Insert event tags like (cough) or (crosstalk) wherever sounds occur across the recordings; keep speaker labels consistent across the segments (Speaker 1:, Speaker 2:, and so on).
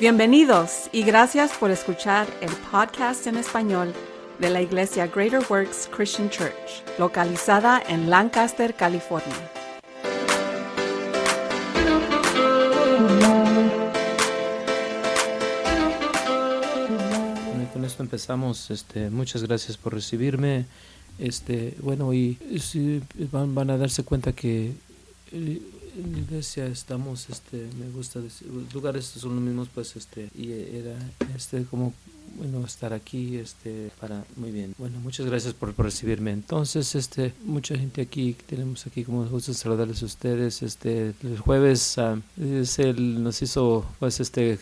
Speaker 1: Bienvenidos y gracias por escuchar el podcast en español de la Iglesia Greater Works Christian Church, localizada en Lancaster, California.
Speaker 2: Con esto empezamos. Este, muchas gracias por recibirme. Este, bueno, y van a darse cuenta que eh, en la iglesia estamos, este, me gusta decir, lugares son los mismos, pues, este, y era, este, como, bueno, estar aquí, este, para, muy bien. Bueno, muchas gracias por, recibirme. Entonces, este, mucha gente aquí, tenemos aquí, como nos gusta saludarles a ustedes, este, el jueves, ah, es el, nos hizo, pues, este,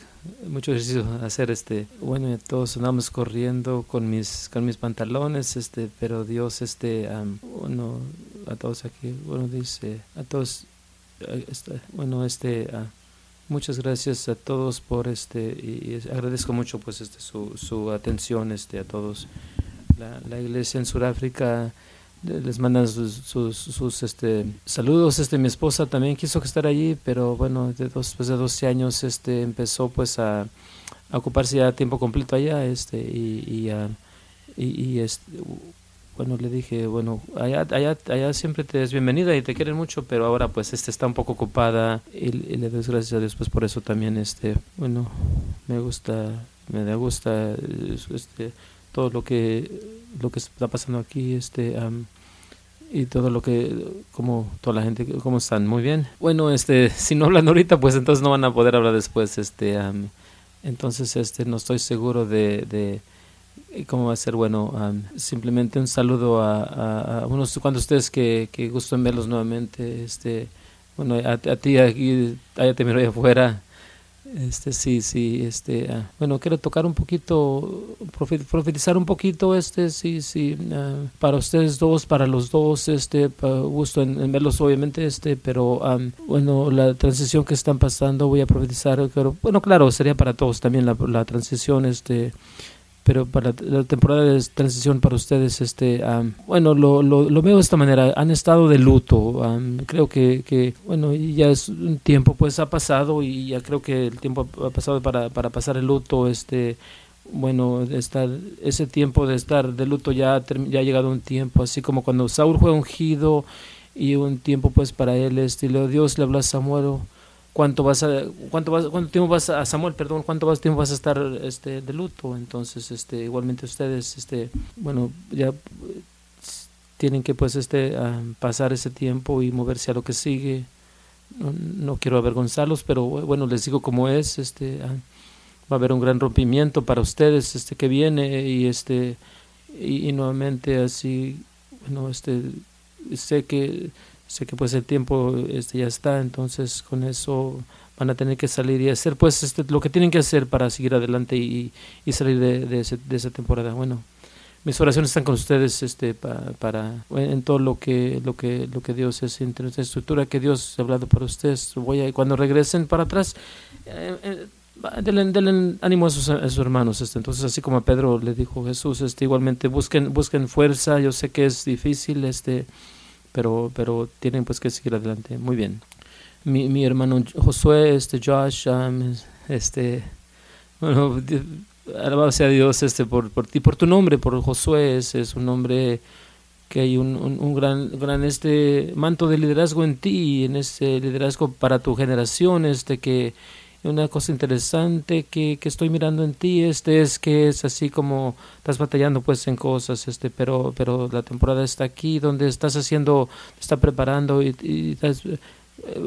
Speaker 2: mucho ejercicio hacer este bueno todos andamos corriendo con mis con mis pantalones este pero Dios este um, bueno a todos aquí bueno dice a todos uh, este, bueno este uh, muchas gracias a todos por este y, agradezco mucho pues este su, su atención este a todos. La, iglesia en Sudáfrica les mandan sus, sus, sus, este saludos. Este mi esposa también quiso estar allí pero bueno de dos, después de 12 años este empezó pues a, a ocuparse ya a tiempo completo allá este y y, uh, y, y este bueno le dije bueno allá allá allá siempre te es bienvenida y te quieren mucho pero ahora pues este está un poco ocupada y, le doy gracias a Dios pues por eso también este bueno me gusta me da gusta este todo lo que lo que está pasando aquí este um, y todo lo que como toda la gente cómo están muy bien. Bueno este (laughs) si no hablan ahorita pues entonces no van a poder hablar después este um, entonces este no estoy seguro de cómo va a ser bueno um, simplemente un saludo a, a, a, unos cuantos de ustedes que, que gustan verlos nuevamente este bueno a, a ti aquí allá te miro afuera. Este sí, sí, este, uh, bueno, quiero tocar un poquito, profetizar un poquito, este, sí, sí, uh, para ustedes dos, para los dos, este, gusto en, verlos obviamente, este, pero um, bueno, la transición que están pasando, voy a profetizar, pero bueno, claro, sería para todos también la, la transición, este, pero para la temporada de transición para ustedes, este, bueno, lo, lo, lo, veo de esta manera, han estado de luto, um, creo que, que, bueno, ya es un tiempo, pues ha pasado y ya creo que el tiempo ha pasado para, para pasar el luto, este, bueno, estar, ese tiempo de estar de luto ya, ya ha llegado un tiempo, así como cuando Saúl fue ungido y un tiempo pues para él, este, Dios le habló a Samuel, cuánto vas a cuánto vas cuánto tiempo vas a Samuel perdón cuánto vas, tiempo vas a estar este de luto. Entonces este igualmente ustedes este bueno ya tienen que pues este uh, pasar ese tiempo y moverse a lo que sigue. No, no, quiero avergonzarlos pero bueno les digo cómo es este uh, va a haber un gran rompimiento para ustedes este que viene y este y, y nuevamente así bueno este sé que sé que pues el tiempo este ya está entonces con eso van a tener que salir y hacer pues este, lo que tienen que hacer para seguir adelante y, y salir de, ese, de, esa temporada. Bueno mis oraciones están con ustedes este para, para en todo lo que lo que lo que Dios es en nuestra estructura que Dios ha hablado para ustedes. Voy a cuando regresen para atrás eh, eh, denle, ánimo a sus, a sus, hermanos este. Entonces así como a Pedro le dijo Jesús este igualmente busquen busquen fuerza. Yo sé que es difícil este pero, pero tienen pues que seguir adelante. Muy bien. Mi, mi hermano Josué, este Josh, um, este, bueno, alabado sea Dios este, por, por ti, por tu nombre, por Josué, es, es un nombre que hay un, un, un, gran, gran este manto de liderazgo en ti, en ese liderazgo para tu generación, este que una cosa interesante que, que, estoy mirando en ti este es que es así como estás batallando pues en cosas este pero pero la temporada está aquí donde estás haciendo está preparando y, y estás,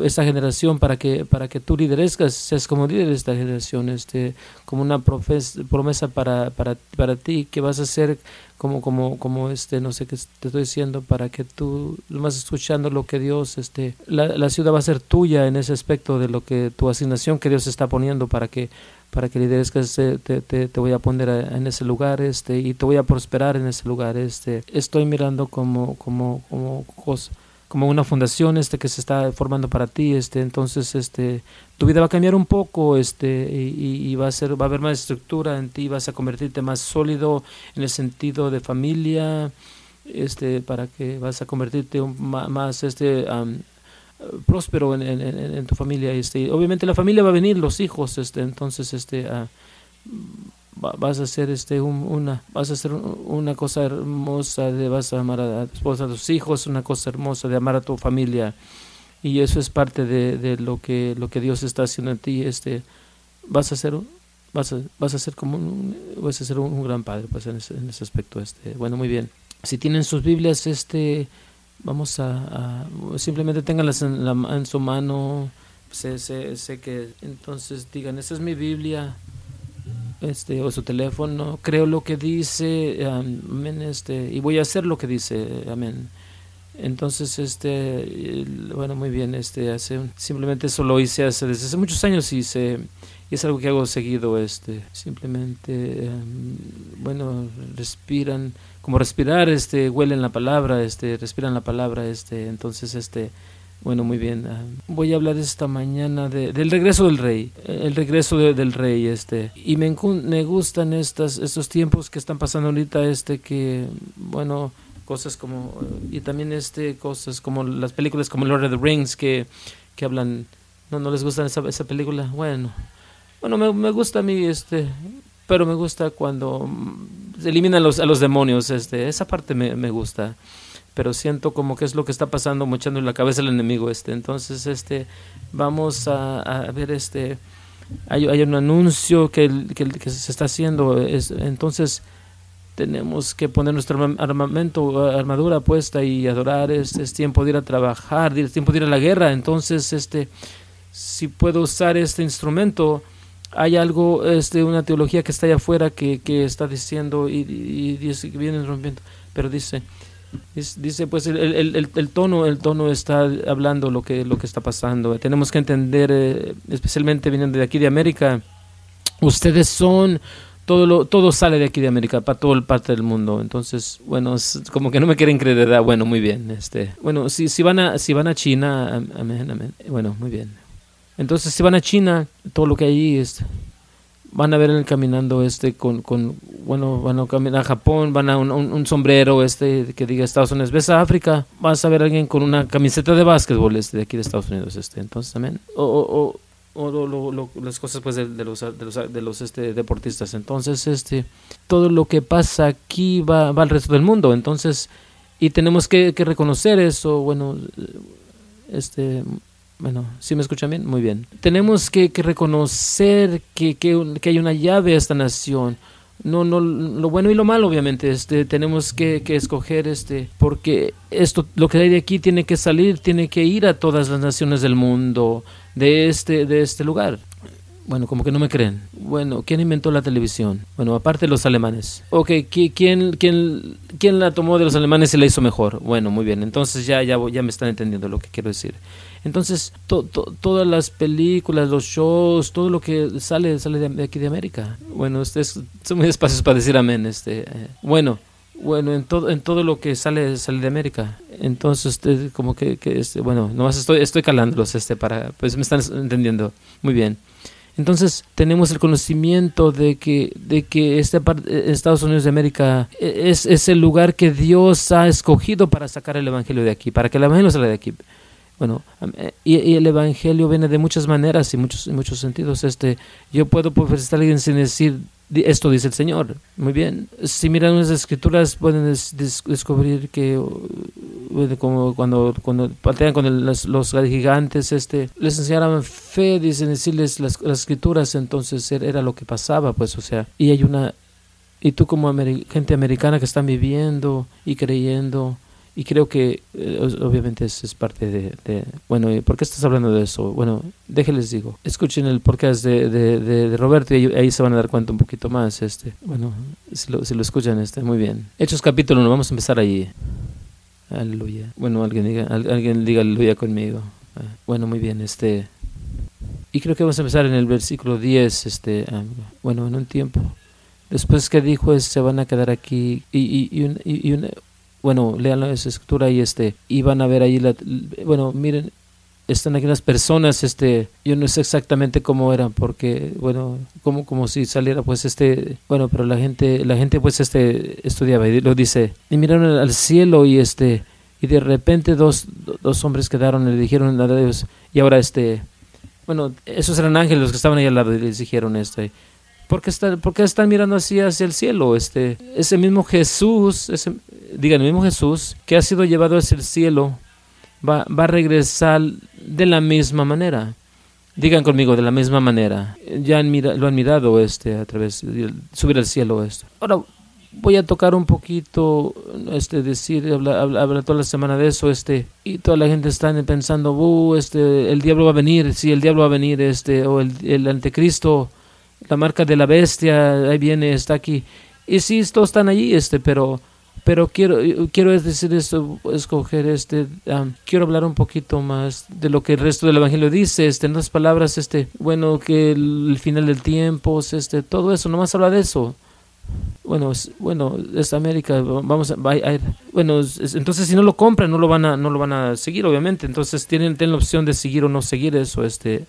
Speaker 2: esta generación para que para que tú liderescas seas como líder de esta generación este como una promesa para, para para ti que vas a hacer como como como este no sé qué te estoy diciendo para que tú vas escuchando lo que Dios este la, la ciudad va a ser tuya en ese aspecto de lo que tu asignación que Dios está poniendo para que para que liderescas te, te, te voy a poner en ese lugar este y te voy a prosperar en ese lugar este. Estoy mirando como como como cosa como una fundación este que se está formando para ti este entonces este tu vida va a cambiar un poco este y, y, va a ser va a haber más estructura en ti vas a convertirte más sólido en el sentido de familia este para que vas a convertirte un, más este próspero en, en, tu familia. Este, obviamente la familia va a venir, los hijos, este, entonces este, ah, vas a hacer este una vas a hacer una cosa hermosa de vas a amar a tu esposa a tus hijos una cosa hermosa de amar a tu familia. Y eso es parte de, de lo que lo que Dios está haciendo en ti este vas a ser vas a, vas a ser como un, vas a ser un, gran padre pues en ese, en ese, aspecto este. Bueno muy bien. Si tienen sus Biblias este vamos a, simplemente tenganlas en, la, en su mano. Sé, sé, sé que entonces digan esa es mi Biblia este, o su teléfono, creo lo que dice, amén, este, y voy a hacer lo que dice, amén. Entonces, este, bueno, muy bien, este, hace, simplemente eso lo hice hace, desde hace muchos años y, se, y es algo que hago seguido, este, simplemente, bueno, respiran, como respirar, este, huelen la palabra, este, respiran la palabra, este, entonces, este, bueno, muy bien. Ah, voy a hablar esta mañana de, del regreso del rey, el regreso del rey, este. Y me, me gustan estas, estos tiempos que están pasando ahorita, este, que, bueno, cosas como, y también este, cosas como las películas como Lord of the Rings que, que hablan, no, no les gusta esa, esa película, bueno, bueno, me, me gusta a mí, este, pero me gusta cuando se eliminan los, a los demonios, este, esa parte me, me gusta pero siento como que es lo que está pasando, mochando en la cabeza el enemigo este. Entonces, este, vamos a, ver este, hay, hay, un anuncio que, que, se está haciendo, es, entonces tenemos que poner nuestro armamento, armadura puesta y adorar, este es tiempo de ir a trabajar, es tiempo de ir a la guerra, entonces, este, si puedo usar este instrumento, hay algo, este, una teología que está allá afuera que, que está diciendo y, y, y viene rompiendo, pero dice, Dice, pues el, el, el, tono, el tono está hablando lo que, lo que está pasando. Tenemos que entender, eh, especialmente viniendo de aquí de América, ustedes son todo lo, todo sale de aquí de América para toda parte del mundo. Entonces, bueno, como que no me quieren creer, ¿verdad? Bueno, muy bien. Este, bueno, si, si van a si van a China, amén, amén. Bueno, muy bien. Entonces, si van a China, todo lo que hay es van a ver él caminando este con, con bueno van a caminar a Japón van a un, un, sombrero este que diga Estados Unidos ves a África vas a ver a alguien con una camiseta de básquetbol este de aquí de Estados Unidos este entonces también o, o, o, las cosas pues de, los de los, de los este deportistas. Entonces este todo lo que pasa aquí va, va al resto del mundo. Entonces y tenemos que, que reconocer eso bueno este bueno, ¿sí me escuchan bien? Muy bien. Tenemos que, reconocer que, que, hay una llave a esta nación. No, no, lo bueno y lo malo, obviamente. Este, tenemos que, que, escoger este, porque esto, lo que hay de aquí tiene que salir, tiene que ir a todas las naciones del mundo, de este, de este lugar. Bueno, como que no me creen. Bueno, ¿quién inventó la televisión? Bueno, aparte los alemanes. Ok, ¿quién, quién, quién la tomó de los alemanes y la hizo mejor? Bueno, muy bien. Entonces ya, ya, ya me están entendiendo lo que quiero decir. Entonces, todas las películas, los shows, todo lo que sale, sale de, aquí de América. Bueno, ustedes son muy despacios para decir amén. Este, eh, bueno, bueno, en todo, en todo lo que sale, sale de América. Entonces, usted como que, que este, bueno, nomás estoy, estoy calándolos, este, para, pues me están entendiendo. Muy bien. Entonces tenemos el conocimiento de que, de que este Estados Unidos de América e, es, es el lugar que Dios ha escogido para sacar el Evangelio de aquí, para que el Evangelio salga de aquí. Bueno, eh, y, el evangelio viene de muchas maneras y muchos, en muchos sentidos. Este, yo puedo profetizar a alguien sin decir esto dice el Señor. Muy bien. Si miran las escrituras pueden descubrir que como cuando cuando patean con los, los, gigantes, este, les enseñaban fe, dicen decirles las, las, escrituras, entonces era lo que pasaba, pues, o sea, y hay una y tú como gente americana que están viviendo y creyendo y creo que eh, obviamente es, es parte de, de, Bueno, ¿por qué estás hablando de eso? Bueno, déjenles digo. Escuchen el podcast de, de, de, Roberto y ahí, se van a dar cuenta un poquito más. este Bueno, si lo, si lo escuchan, este muy bien. Hechos capítulo 1, vamos a empezar ahí. Aleluya. Bueno, alguien diga, alguien diga aleluya conmigo. Ah, bueno, muy bien. este Y creo que vamos a empezar en el versículo 10. este ah, Bueno, en un tiempo. Después que dijo, se van a quedar aquí. Y, y, y, un, y una, bueno, lean la escritura y este, y van a ver ahí, la, bueno, miren, están aquí las personas, este, yo no sé exactamente cómo eran, porque, bueno, como, como si saliera, pues, este, bueno, pero la gente, la gente, pues, este, estudiaba y lo dice, y miraron al cielo y este, y de repente dos, dos hombres quedaron y le dijeron a Dios, y ahora este, bueno, esos eran ángeles los que estaban ahí al lado y les dijeron este, ¿por qué, están, ¿por están mirando así hacia el cielo? Este, ese mismo Jesús, ese, digan, el mismo Jesús que ha sido llevado hacia el cielo, va, va a regresar de la misma manera. Digan conmigo, de la misma manera. Ya han lo han mirado este, a través subir al cielo esto. Ahora, voy a tocar un poquito, este, decir, hablar, toda la semana de eso, este, y toda la gente está pensando, uh, este, el diablo va a venir, sí, el diablo va a venir, este, o el, el anticristo, la marca de la bestia, ahí viene, está aquí. Y sí, todos están allí, este, pero, pero quiero, quiero decir esto, escoger este, quiero hablar un poquito más de lo que el resto del evangelio dice, este, en otras palabras, este, bueno, que el, final del tiempo, este, todo eso, nomás habla de eso bueno, bueno, es América, vamos a, bueno, entonces si no lo compran, no lo van a, no lo van a seguir, obviamente, entonces tienen, tienen la opción de seguir o no seguir eso, este,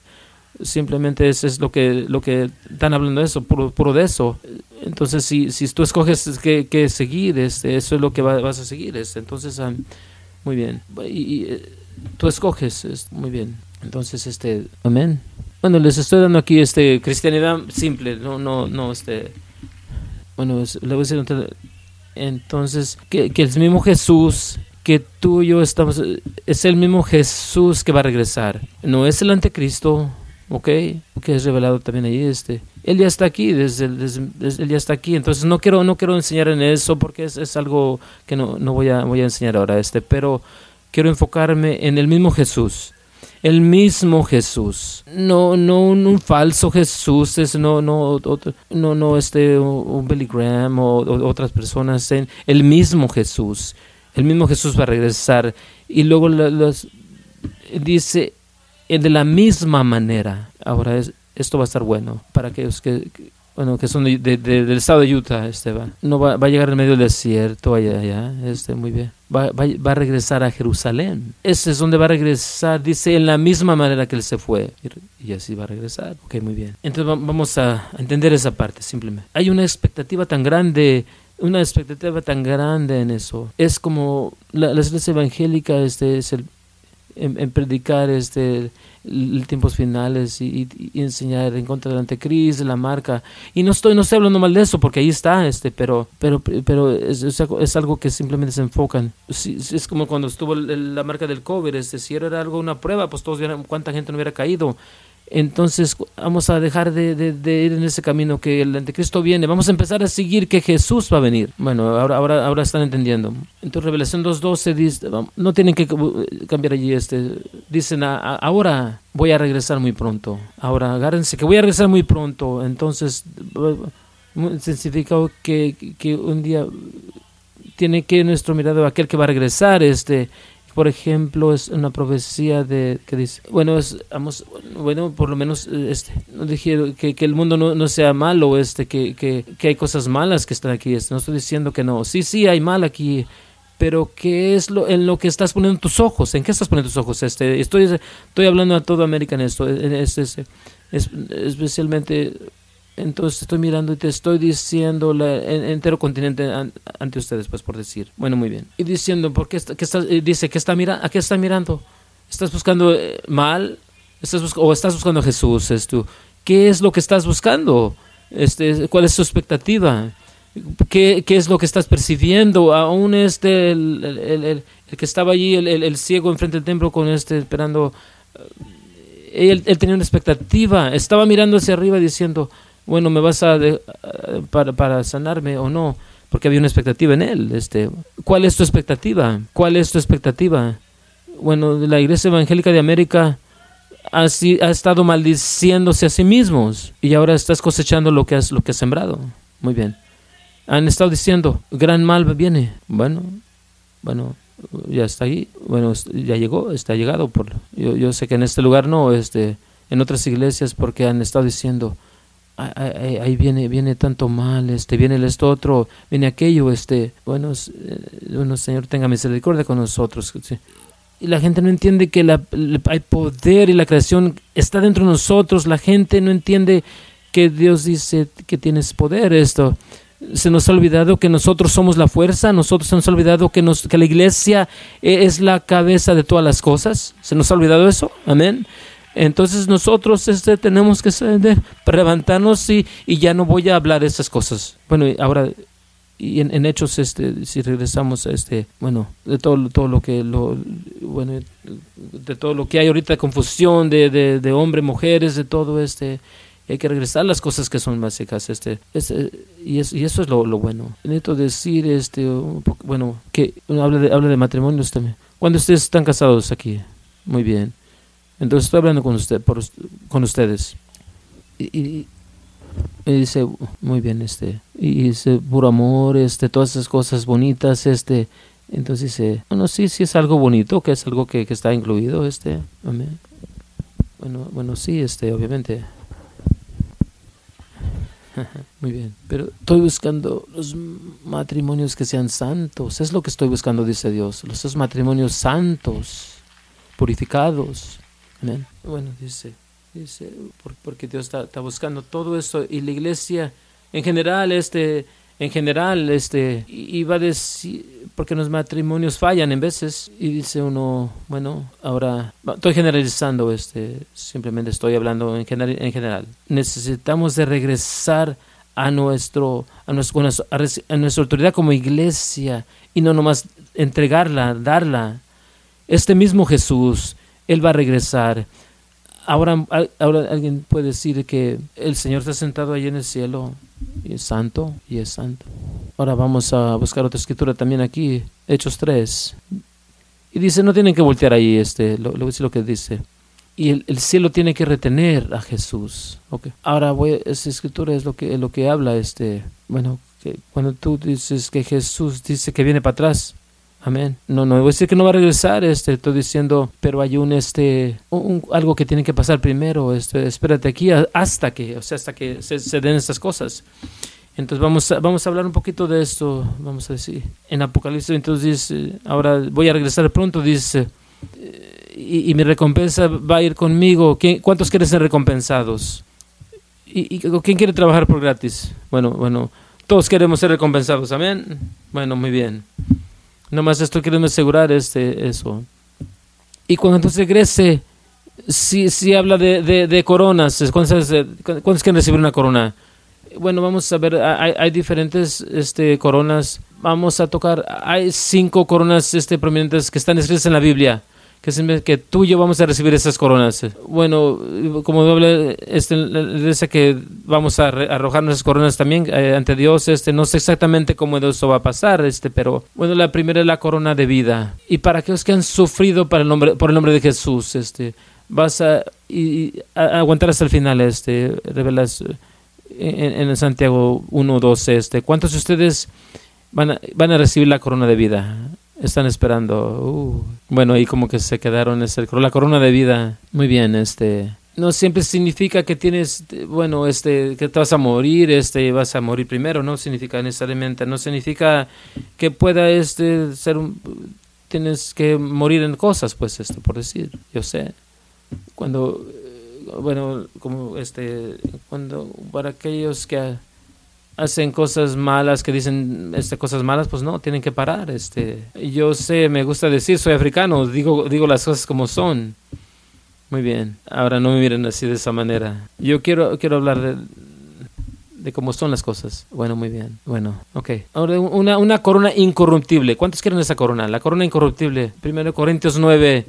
Speaker 2: simplemente es, es lo que, lo que están hablando eso, puro, de eso, entonces si, si tú escoges que, seguir, este, eso es lo que vas a seguir, este, entonces, ah, muy bien, y, eh, tú escoges, es, muy bien, entonces, este, amén. Bueno, les estoy dando aquí, este, cristianidad simple, no, no, no, este, bueno, le voy a decir entonces que, que el mismo Jesús que tú y yo estamos, es el mismo Jesús que va a regresar. No es el anticristo, ¿ok? Que es revelado también ahí. Este. Él ya está aquí, desde, él ya está aquí. Entonces no quiero, no quiero enseñar en eso porque es, es algo que no, no voy, a, voy a enseñar ahora. Este, pero quiero enfocarme en el mismo Jesús el mismo Jesús. No, no un, falso Jesús, es, no, no, no, no este, un Billy Graham o, otras personas, en el mismo Jesús. El mismo Jesús va a regresar. Y luego los, dice, de la misma manera. Ahora, es, esto va a estar bueno para aquellos que bueno, que son de, del estado de Utah, este va. No va, va, a llegar en medio del desierto allá, allá, este, muy bien. Va, va, va, a regresar a Jerusalén. Ese es donde va a regresar, dice, en la misma manera que él se fue. Y, así va a regresar. Ok, muy bien. Entonces vamos a entender esa parte, simplemente. Hay una expectativa tan grande una expectativa tan grande en eso. Es como la, la iglesia evangélica este, es el, en, predicar este tiempos finales y, enseñar en contra del anticristo, la marca. Y no estoy, no estoy hablando mal de eso porque ahí está, este, pero, pero, pero es, es, algo que simplemente se enfocan. es como cuando estuvo la marca del COVID, este, si era algo, una prueba, pues todos vieran cuánta gente no hubiera caído entonces vamos a dejar de, ir en ese camino que el anticristo viene. Vamos a empezar a seguir que Jesús va a venir. Bueno, ahora, ahora, ahora están entendiendo. Entonces Revelación 2.12 dice, no tienen que cambiar allí este. Dicen, ahora voy a regresar muy pronto. Ahora agárrense que voy a regresar muy pronto. Entonces, significa que, que un día tiene que nuestro mirado aquel que va a regresar, este por ejemplo, es una profecía de que dice, bueno, es, vamos, bueno, por lo menos este, no dije que, que el mundo no, no, sea malo, este, que, que, que, hay cosas malas que están aquí. Este, no estoy diciendo que no. Sí, sí, hay mal aquí. Pero ¿qué es lo en lo que estás poniendo tus ojos? ¿En qué estás poniendo tus ojos? Este, estoy, estoy hablando a todo América en esto. Es, es, es, especialmente entonces estoy mirando y te estoy diciendo la, el entero continente ante ustedes, pues por decir. Bueno, muy bien. Y diciendo, ¿por qué, eh, dice, que está mira, ¿a qué está mirando? ¿Estás buscando eh, mal? ¿Estás ¿O estás buscando a Jesús? Esto? ¿Qué es lo que estás buscando? Este, ¿Cuál es tu expectativa? ¿Qué, ¿Qué, es lo que estás percibiendo? Aún este, el, el, el, que estaba allí, el, ciego enfrente del templo con este, esperando, eh, él, él tenía una expectativa, estaba mirando hacia arriba diciendo, bueno, ¿me vas a para, para sanarme o no? Porque había una expectativa en él. Este, ¿Cuál es tu expectativa? ¿Cuál es tu expectativa? Bueno, la Iglesia Evangélica de América ha, ha estado maldiciéndose a sí mismos y ahora estás cosechando lo que has, lo que has sembrado. Muy bien. Han estado diciendo, gran mal viene. Bueno, bueno, ya está ahí. Bueno, ya llegó, está llegado. Por, yo, yo sé que en este lugar no, este, en otras iglesias porque han estado diciendo, ahí, viene viene tanto mal este viene esto otro viene aquello este bueno, eh, bueno señor tenga misericordia con nosotros y la gente no entiende que la, hay poder y la creación está dentro de nosotros la gente no entiende que Dios dice que tienes poder esto Se nos ha olvidado que nosotros somos la fuerza, nosotros se nos ha olvidado que, nos, que la iglesia e, es la cabeza de todas las cosas. ¿Se nos ha olvidado eso? Amén. Entonces nosotros este, tenemos que levantarnos y, y ya no voy a hablar de estas cosas. Bueno, ahora y en, hechos este si regresamos a este bueno de todo todo lo que lo bueno de todo lo que hay ahorita confusión de, de, de hombres mujeres de todo este hay que regresar a las cosas que son básicas este, este y, es, y eso es lo, lo bueno. Necesito decir este bueno que habla de habla de matrimonios también. Cuando ustedes están casados aquí muy bien entonces estoy hablando con usted con ustedes y, y dice, muy bien, este, y dice, puro amor, este, todas esas cosas bonitas, este, entonces dice, bueno, sí, sí es algo bonito, que es algo que, que está incluido, este, amén. Bueno, bueno, sí, este, obviamente. (laughs) Muy bien, pero estoy buscando los matrimonios que sean santos, es lo que estoy buscando, dice Dios, los matrimonios santos, purificados. Bueno, dice, Dice, porque Dios está, buscando todo eso y la iglesia en general, este, en general, este, iba a decir, porque los matrimonios fallan en veces y dice uno, bueno, ahora estoy generalizando, este, simplemente estoy hablando en general, en general. Necesitamos de regresar a nuestro, a nuestro, a nuestra autoridad como iglesia y no nomás entregarla, darla. Este mismo Jesús, él va a regresar Ahora, ahora alguien puede decir que el Señor está sentado ahí en el cielo y es santo y es santo. Ahora vamos a buscar otra escritura también aquí, Hechos 3. Y dice, no tienen que voltear ahí, este, lo, lo, lo que dice. Y el, el, cielo tiene que retener a Jesús. Okay. Ahora voy, esa escritura es lo que, lo que habla, este, bueno, cuando tú dices que Jesús dice que viene para atrás, Amén. No, no voy a decir que no va a regresar, este, estoy diciendo, pero hay un, este, un, algo que tiene que pasar primero, este, espérate aquí hasta que, o sea, hasta que se, den estas cosas. Entonces vamos a, vamos a hablar un poquito de esto, vamos a decir, en Apocalipsis, entonces dice, ahora voy a regresar pronto, dice, y, mi recompensa va a ir conmigo. ¿Cuántos quieren ser recompensados? ¿Y, ¿Y quién quiere trabajar por gratis? Bueno, bueno, todos queremos ser recompensados, amén. Bueno, muy bien. Nomás estoy queriendo asegurar este, eso. Y cuando entonces regrese, si, si habla de, de, de coronas, ¿cuántos, ¿cuántos quieren recibir una corona? Bueno, vamos a ver, hay, hay, diferentes este, coronas. Vamos a tocar, hay cinco coronas este, prominentes que están escritas en la Biblia que, tú y yo vamos a recibir esas coronas. Bueno, como doble, este, dice que vamos a arrojar nuestras coronas también eh, ante Dios. Este, no sé exactamente cómo eso va a pasar, este, pero bueno, la primera es la corona de vida. Y para aquellos que han sufrido para el nombre, por el nombre de Jesús, este, vas a, y, aguantar hasta el final, este, revelas en, en Santiago 1.12, este, ¿cuántos de ustedes van a, van a recibir la corona de vida? Están esperando. Uh. Bueno, y como que se quedaron la corona de vida. Muy bien, este no siempre significa que tienes bueno este que te vas a morir este vas a morir primero no significa necesariamente no significa que pueda este ser un, tienes que morir en cosas pues esto por decir yo sé cuando bueno como este cuando para aquellos que hacen cosas malas, que dicen este, cosas malas, pues no, tienen que parar. Este. Yo sé, me gusta decir, soy africano, digo, digo las cosas como son. Muy bien, ahora no me miren así de esa manera. Yo quiero, quiero hablar de, de cómo son las cosas. Bueno, muy bien. Bueno, ok. Ahora, una, una corona incorruptible. ¿Cuántos quieren esa corona? La corona incorruptible. Primero Corintios 9.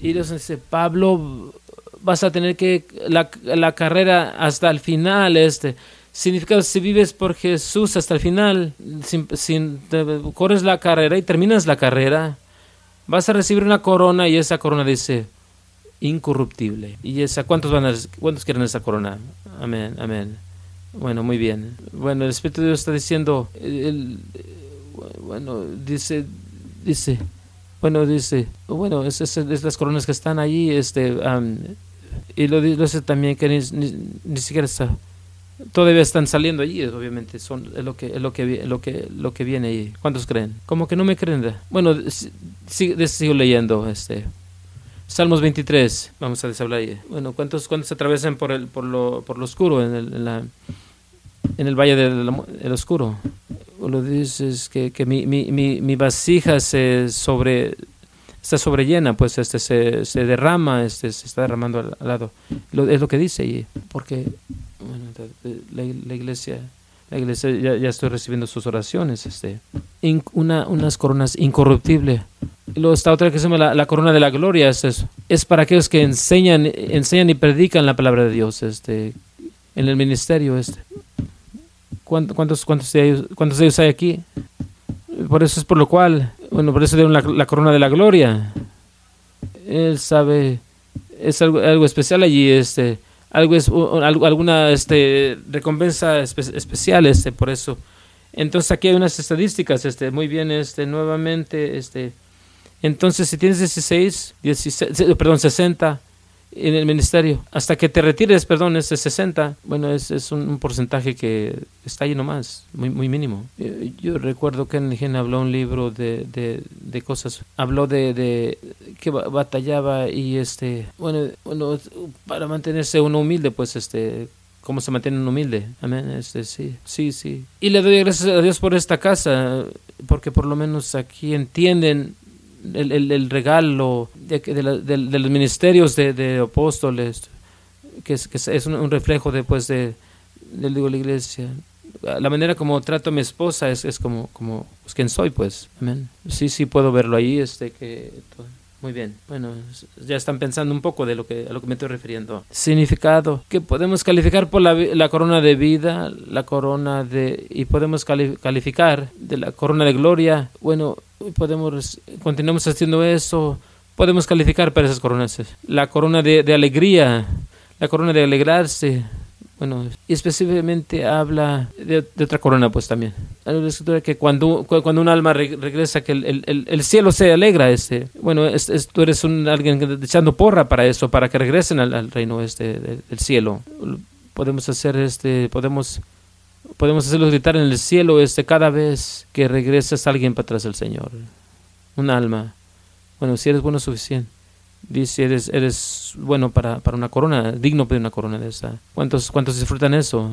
Speaker 2: Y Dios dice, Pablo, vas a tener que la, la carrera hasta el final, este significa si vives por Jesús hasta el final, si, corres la carrera y terminas la carrera, vas a recibir una corona y esa corona dice incorruptible. ¿Y esa cuántos van a, cuántos quieren esa corona? Amén, amén. Bueno, muy bien. Bueno, el Espíritu de Dios está diciendo, bueno, dice, dice, bueno, dice, bueno, es, es, las coronas que están allí, este, y lo dice también que ni, ni siquiera está todavía están saliendo allí, obviamente, son lo que lo que lo que lo que viene ahí. ¿Cuántos creen? Como que no me creen. Bueno, sigo, leyendo este Salmos 23, vamos a deshablar ahí. Bueno, ¿cuántos cuántos se atravesan por el por lo por lo oscuro en, el, en la en el valle del, del oscuro. Lo dices que, que mi, mi, mi, mi vasija se sobre está sobre llena, pues este se, se derrama, este se está derramando al, lado. es lo que dice y porque bueno, la, la iglesia la iglesia ya, ya, estoy recibiendo sus oraciones, este, una, unas coronas incorruptibles. Luego está otra que se llama la, la, corona de la gloria, es eso. Es para aquellos que enseñan, enseñan y predican la palabra de Dios, este, en el ministerio, este. ¿Cuántos, cuántos, de ellos, cuántos de ellos hay aquí? Por eso es por lo cual, bueno, por eso dieron la, la corona de la gloria. Él sabe, es algo, algo especial allí, este algo es alguna este recompensa espe especial este por eso entonces aquí hay unas estadísticas este muy bien este nuevamente este entonces si tienes 16, 16 perdón 60 en el ministerio. Hasta que te retires perdón es de 60 bueno es, es un, porcentaje que está ahí nomás muy muy mínimo. Yo, yo recuerdo que en habló un libro de, de, de cosas habló de, que batallaba y este bueno bueno para mantenerse uno humilde pues este cómo se mantiene uno humilde amén este sí sí sí. Y le doy gracias a Dios por esta casa porque por lo menos aquí entienden el, el, regalo de, de, la, de, de, los ministerios de, apóstoles, que es, es un, reflejo después de, de, la iglesia. La manera como trato a mi esposa es, es como, como pues, quien soy, pues. Amén. Sí, sí, puedo verlo ahí. Este, que, muy bien. Bueno, ya están pensando un poco de lo que, a lo que me estoy refiriendo. Significado. Que podemos calificar por la, la corona de vida, la corona de... Y podemos calificar de la corona de gloria. Bueno, podemos... Continuamos haciendo eso. Podemos calificar para esas coronas. La corona de, de alegría. La corona de alegrarse bueno, y específicamente habla de, otra corona, pues también. Hay una escritura que cuando, cuando un alma re, regresa, que el, el, el, cielo se alegra. Este. Bueno, es, tú eres un, alguien echando porra para eso, para que regresen al, reino este, del cielo. Podemos hacer este, podemos, podemos hacerlo gritar en el cielo este, cada vez que regresas alguien para atrás del Señor. Un alma. Bueno, si eres bueno suficiente dice eres eres bueno para, para una corona digno de una corona de esa cuántos cuántos disfrutan eso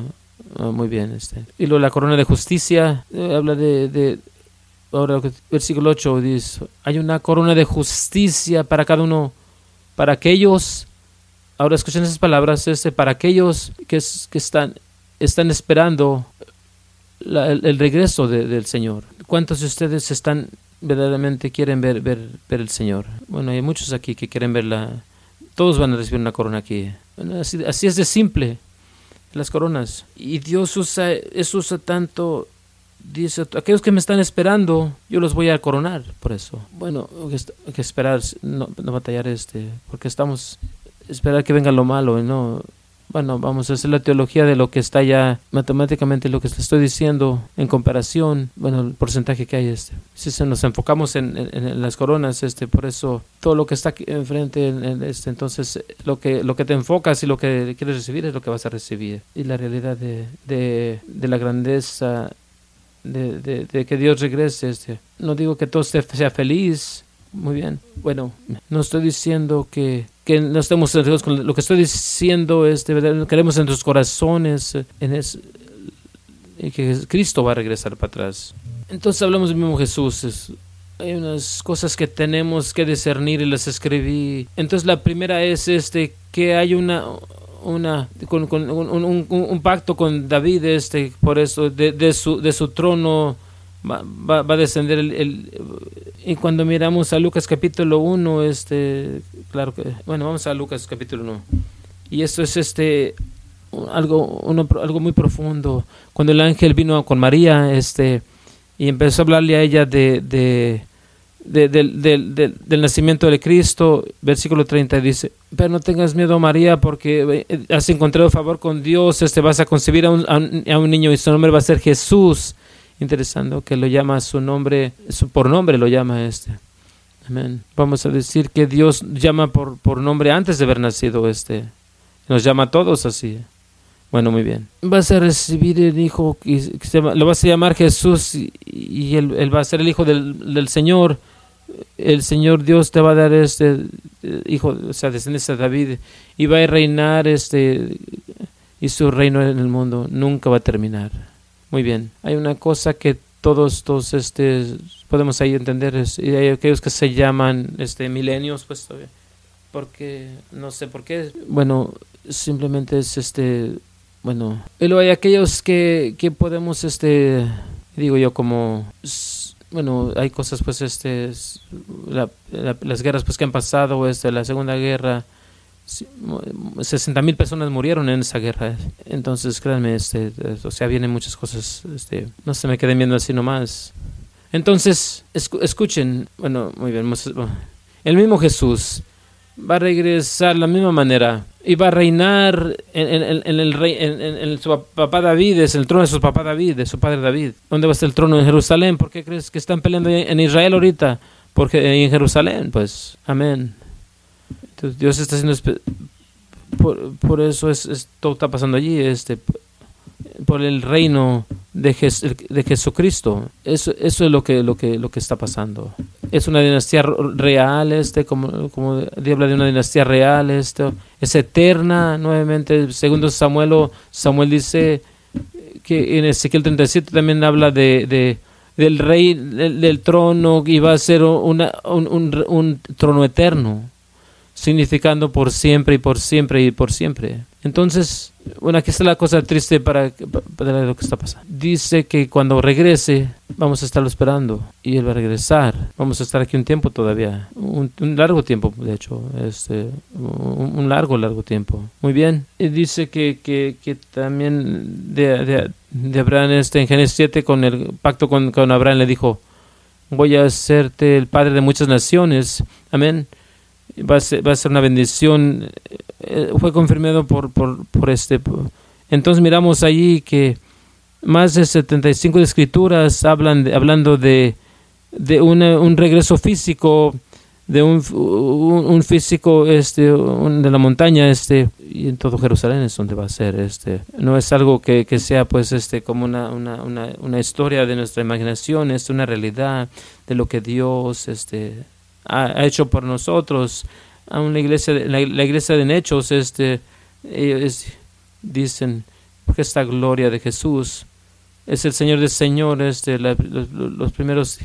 Speaker 2: oh, muy bien este. Y luego la corona de justicia eh, habla de, de ahora versículo 8 dice hay una corona de justicia para cada uno para aquellos ahora escuchen esas palabras este para aquellos que, que están están esperando el, regreso de, del Señor cuántos de ustedes están verdaderamente quieren ver, ver, ver el Señor. Bueno, hay muchos aquí que quieren verla. Todos van a recibir una corona aquí. Bueno, así, así, es de simple, las coronas. Y Dios usa, eso usa tanto, dice, aquellos que me están esperando, yo los voy a coronar por eso. Bueno, hay que esperar, no, no batallar este, porque estamos, esperar que venga lo malo, ¿no? Bueno, vamos a hacer la teología de lo que está ya matemáticamente lo que estoy diciendo en comparación, bueno, el porcentaje que hay este. Si se nos enfocamos en, en, las coronas, este, por eso todo lo que está aquí enfrente, en, este, entonces lo que lo que te enfocas y lo que quieres recibir es lo que vas a recibir. Y la realidad de, de, de la grandeza de, de, de, que Dios regrese, este. No digo que todo sea feliz, muy bien. Bueno, no estoy diciendo que que no estemos con lo que estoy diciendo es de verdad queremos en tus corazones en es, que Cristo va a regresar para atrás. Entonces hablamos del mismo Jesús es, hay unas cosas que tenemos que discernir y las escribí. Entonces la primera es este que hay una una con, con un, un, un, pacto con David este por eso de, de su de su trono va, va, a descender el, y cuando miramos a Lucas capítulo 1 este claro que bueno vamos a Lucas capítulo 1 y esto es este algo uno, algo muy profundo. Cuando el ángel vino con María este y empezó a hablarle a ella de, de, de, de, de del nacimiento de Cristo versículo 30 dice pero no tengas miedo María porque eh, has encontrado favor con Dios este vas a concebir a un, a un, a un niño y su nombre va a ser Jesús interesante que lo llama su nombre, su, por nombre lo llama este. Amén. Vamos a decir que Dios llama por, por nombre antes de haber nacido este. Nos llama a todos así. Bueno, muy bien. Vas a recibir el hijo, lo vas a llamar Jesús y, y él, va a ser el hijo del, del, Señor. El Señor Dios te va a dar este hijo, o sea, descendencia de David, y va a reinar este y su reino en el mundo nunca va a terminar. Muy bien, hay una cosa que todos, todos este, podemos ahí entender, y hay aquellos que se llaman este, milenios, pues, porque, no sé por qué, bueno, simplemente es este, bueno, y luego hay aquellos que, que podemos, este, digo yo, como bueno, hay cosas, pues, este, las guerras, pues, que han pasado, este, la Segunda Guerra, 60 mil personas murieron en esa guerra. Entonces, créanme, este, o sea, vienen muchas cosas, este, no se me queden viendo así nomás. Entonces, escuchen, bueno, muy bien, el mismo Jesús va a regresar de la misma manera y va a reinar en, el rey, en, su papá David, es el trono de su papá David, de su padre David. ¿Dónde va a estar el trono? En Jerusalén. ¿Por qué crees que están peleando en Israel ahorita? Porque en Jerusalén, pues, amén. Dios está haciendo por, por eso es, todo está pasando allí, este por el reino de, de Jesucristo. Eso, eso es lo que, lo, que, lo que está pasando. Es una dinastía real, este, como, como habla de una dinastía real, esto es eterna. Nuevamente, segundo Samuel, Samuel dice que en Ezequiel 37 también habla de, de del rey del, trono y va a ser un, un, un trono eterno significando por siempre y por siempre y por siempre. Entonces, bueno, aquí está la cosa triste para, para, lo que está pasando. Dice que cuando regrese, vamos a estarlo esperando y él va a regresar. Vamos a estar aquí un tiempo todavía, un, largo tiempo, de hecho, este, un, largo, largo tiempo. Muy bien. Y dice que, que, que también de, de, Abraham, este, en Génesis 7, con el pacto con, con Abraham, le dijo: Voy a hacerte el padre de muchas naciones. Amén va a ser, va a ser una bendición. Eh, fue confirmado por, por, este. Entonces miramos allí que más de 75 escrituras hablan hablando de, de un regreso físico, de un, un, físico este, de la montaña, este, y en todo Jerusalén es donde va a ser. Este. No es algo que, que sea pues este, como una, una, una, una historia de nuestra imaginación, es una realidad de lo que Dios este, ha, hecho por nosotros. Aún la iglesia, la, iglesia de Hechos, este, dicen esta gloria de Jesús es el Señor de señores, este, los, primeros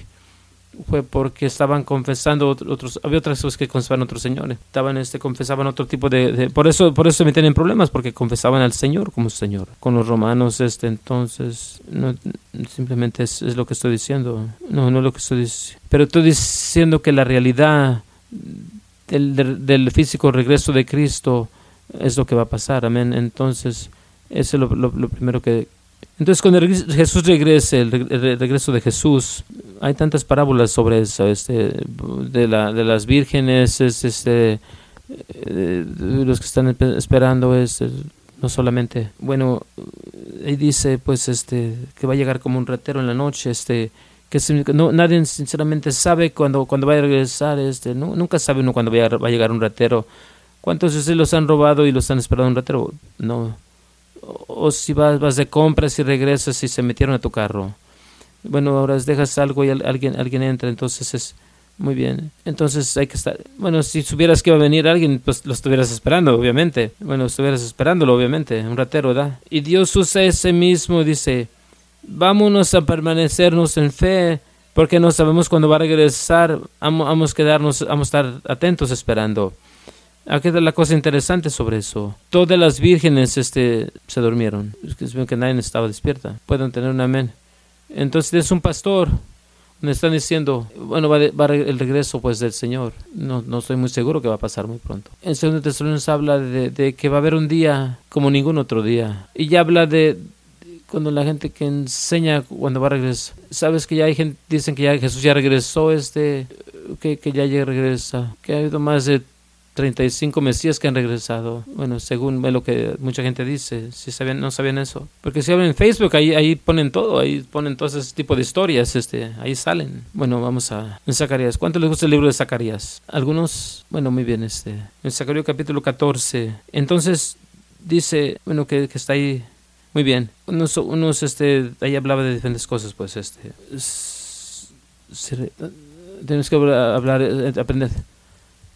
Speaker 2: fue porque estaban confesando otros, había otras cosas que confesaban otros señores, estaban este confesaban otro tipo de, por eso por eso se metían problemas porque confesaban al Señor como Señor. Con los romanos este entonces no simplemente es, es lo que estoy diciendo. No, no es lo que estoy diciendo. Pero estoy diciendo que la realidad del, del, físico regreso de Cristo es lo que va a pasar. Amén. Entonces, eso es lo, lo primero que, entonces, cuando Jesús regrese, el regreso de Jesús, hay tantas parábolas sobre eso, este, de, la, de las vírgenes, es, este, eh, los que están esperando es no solamente, bueno, ahí dice pues este que va a llegar como un ratero en la noche, este que no, nadie sinceramente sabe cuando, cuando va a regresar, este, nunca sabe uno cuando va a, va a llegar un ratero. ¿Cuántos de ustedes los han robado y los han esperado un ratero? No, o si vas, vas de compras y regresas y se metieron a tu carro. Bueno, ahora dejas algo y alguien, alguien entra, entonces es muy bien. Entonces hay que estar. Bueno, si supieras que iba a venir alguien, pues lo estuvieras esperando, obviamente. Bueno, estuvieras esperándolo, obviamente. Un ratero, ¿verdad? Y Dios usa ese mismo, dice: Vámonos a permanecernos en fe, porque no sabemos cuándo va a regresar. Vamos a quedarnos, vamos a estar atentos esperando. Aquí está la cosa interesante sobre eso. Todas las vírgenes este, se durmieron. Es que, nadie estaba despierta. Pueden tener un amén. Entonces es un pastor. Me están diciendo, bueno, va, el regreso pues del Señor. No, no estoy muy seguro que va a pasar muy pronto. En 2 Tesalonicenses habla de, de, que va a haber un día como ningún otro día. Y ya habla de, cuando la gente que enseña cuando va a regresar. Sabes que ya hay gente, dicen que ya Jesús ya regresó, este, que, que ya, ya regresa. Que ha habido más de 35 mesías que han regresado. Bueno, según lo que mucha gente dice, si sabían, no sabían eso. Porque si abren Facebook, ahí, ahí ponen todo, ahí ponen todo ese tipo de historias, este, ahí salen. Bueno, vamos a en Zacarías. ¿Cuánto les gusta el libro de Zacarías? Algunos, bueno, muy bien, este, en Zacarías capítulo 14. Entonces dice, bueno, que, que está ahí, muy bien. Unos, unos, este, ahí hablaba de diferentes cosas, pues, este, tenemos que hablar, eh, aprender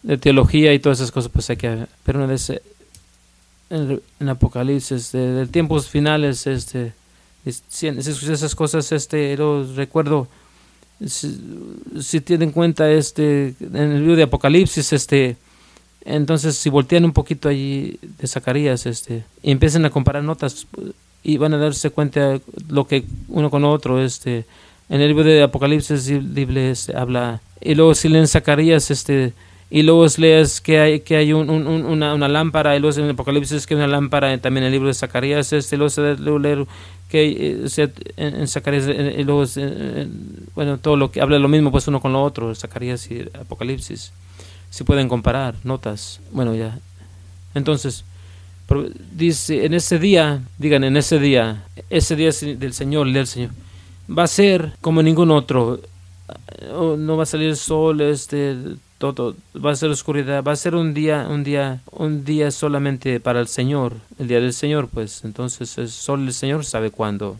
Speaker 2: de teología y todas esas cosas, pues hay que... Vez... en, Apocalipsis, de, tiempos finales, este, esas cosas, este, lo recuerdo, si, tienen cuenta, este, en el libro de Apocalipsis, este, entonces si voltean un poquito allí de Zacarías, este, y empiezan a comparar notas, y van a darse cuenta lo que uno con otro, este, en el libro de Apocalipsis, este, habla, y luego si leen Zacarías, este, y luego lees que hay, que hay un, un, una, una, lámpara, y luego en el Apocalipsis que hay una lámpara, también en el libro de Zacarías, este, luego, leer que eh, en, Zacarías, y luego, bueno, todo lo que habla lo mismo, pues uno con lo otro, Zacarías y Apocalipsis, si pueden comparar notas, bueno, ya. Entonces, dice, en ese día, digan, en ese día, ese día del Señor, del Señor, va a ser como ningún otro, no va a salir el sol, este, todo va a ser oscuridad, va a ser un día, un día, un día solamente para el Señor, el día del Señor, pues entonces el solo el Señor sabe cuándo.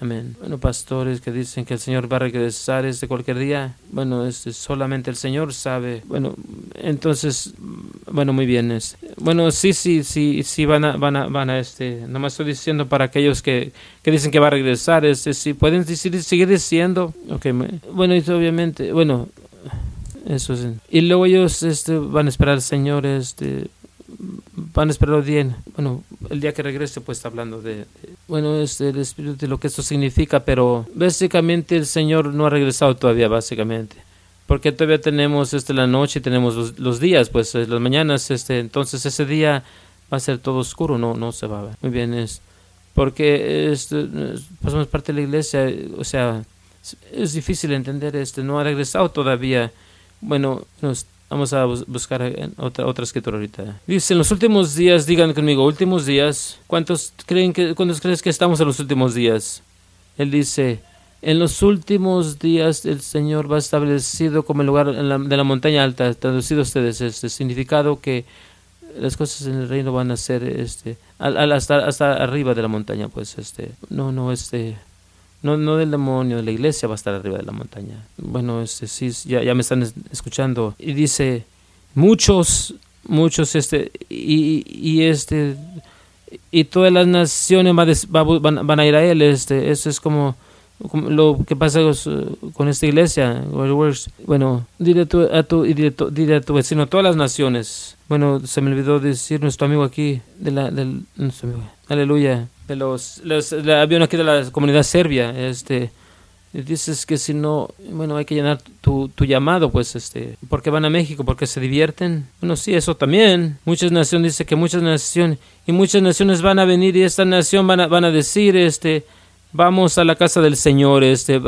Speaker 2: Amén. Bueno, pastores que dicen que el Señor va a regresar este cualquier día. Bueno, este, solamente el Señor sabe. Bueno, entonces, bueno, muy bien. Bueno, sí, sí, sí, sí van a, van a, van a, este, nomás estoy diciendo para aquellos que, que dicen que va a regresar, este, sí, pueden decir, seguir diciendo. Bueno, y obviamente, bueno, eso es. Y luego ellos este, van a esperar al Señor, este, van a esperar bien. Bueno, el día que regrese, pues está hablando de, bueno, este, el espíritu de lo que esto significa, pero básicamente el Señor no ha regresado todavía, básicamente. Porque todavía tenemos este, la noche y tenemos los, días, pues eh, las mañanas, este, entonces ese día va a ser todo oscuro, no, no se va a ver. Muy bien, es porque este, pasamos parte de la iglesia, o sea, es difícil entender, este, no ha regresado todavía bueno, nos, vamos a buscar otra, otra escritura ahorita. Dice, en los últimos días, digan conmigo, últimos días, ¿cuántos creen que, cuántos crees que estamos en los últimos días? Él dice, en los últimos días el Señor va a establecido como el lugar de la montaña alta, traducido ustedes este significado que las cosas en el reino van a ser este hasta, hasta arriba de la montaña, pues este no no este no, no del demonio, de la iglesia va a estar arriba de la montaña. Bueno, este, sí, ya, ya me están escuchando. Y dice, muchos, muchos, este, y, y este, y todas las naciones van, van, a ir a él. Este, eso es como, lo que pasa con esta iglesia. Bueno, dile a tu, a tu, dile a tu vecino, todas las naciones. Bueno, se me olvidó decir nuestro amigo aquí, de la, del, nuestro amigo. Aleluya de los, los había aquí de la comunidad serbia, este, dices que si no, bueno, hay que llenar tu, tu, llamado, pues, este, porque van a México, porque se divierten. Bueno, sí, eso también. Muchas naciones, dice que muchas naciones, y muchas naciones van a venir y esta nación van a, van a decir, este, vamos a la casa del Señor, este,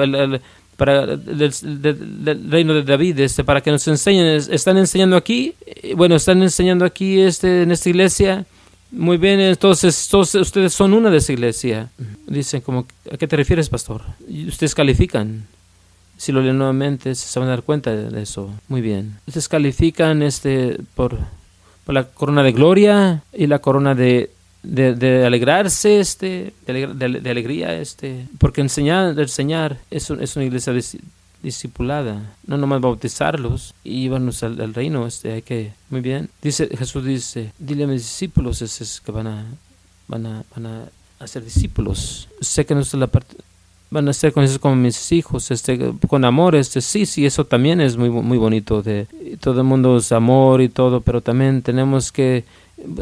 Speaker 2: para del, del, reino de David, este, para que nos enseñen, están enseñando aquí, bueno, están enseñando aquí, este, en esta iglesia, muy bien, entonces todos ustedes son una de esa iglesia. Dicen como, ¿a qué te refieres, pastor? Ustedes califican. Si lo leen nuevamente, se van a dar cuenta de eso. Muy bien. Ustedes califican este, por, por la corona de gloria y la corona de, de, alegrarse, este, de, alegría, este, porque enseñar, enseñar es, es una iglesia de, discipulada, no nomás bautizarlos y llevarnos al, reino, este, hay que, muy bien. Dice, Jesús dice, dile a mis discípulos es, que van a, van a, van a hacer discípulos. Sé que no la parte, van a ser con como mis hijos, este, con amor, este, sí, sí, eso también es muy, muy bonito, de todo el mundo es amor y todo, pero también tenemos que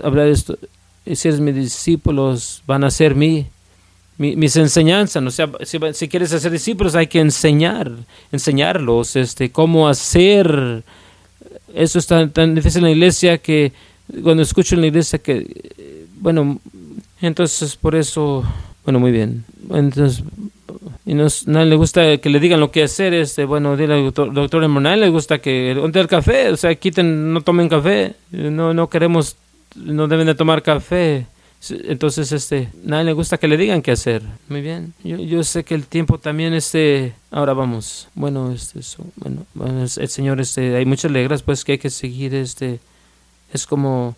Speaker 2: hablar de esto, si eres mis discípulos, van a ser mi mis enseñanzas, o sea, si, quieres hacer discípulos hay que enseñar, enseñarlos, este, cómo hacer. Eso es tan, difícil en la iglesia que cuando escucho en la iglesia que, bueno, entonces por eso, bueno, muy bien. Entonces, y no, le gusta que le digan lo que hacer, este, bueno, dile al doctor, doctor nadie le gusta que, el café, o sea, quiten, no tomen café, no, no queremos, no deben de tomar café entonces, este, nadie le gusta que le digan qué hacer. Muy bien. Yo, yo sé que el tiempo también, este, ahora vamos. Bueno, este, bueno, el Señor, este, hay muchas legras, pues, que hay que seguir, este, es como,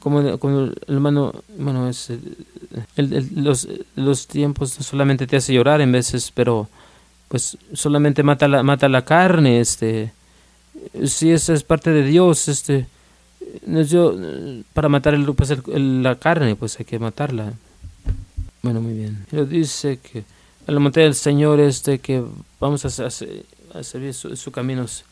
Speaker 2: como, como el hermano, bueno, es, el, los, los tiempos solamente te hace llorar en veces, pero, pues, solamente mata la, mata la carne, este, si esa es parte de Dios, este, dio para matar el, pues la carne, pues hay que matarla. Bueno, muy bien. Pero dice que la montaña del Señor este que vamos a, a, servir sus caminos.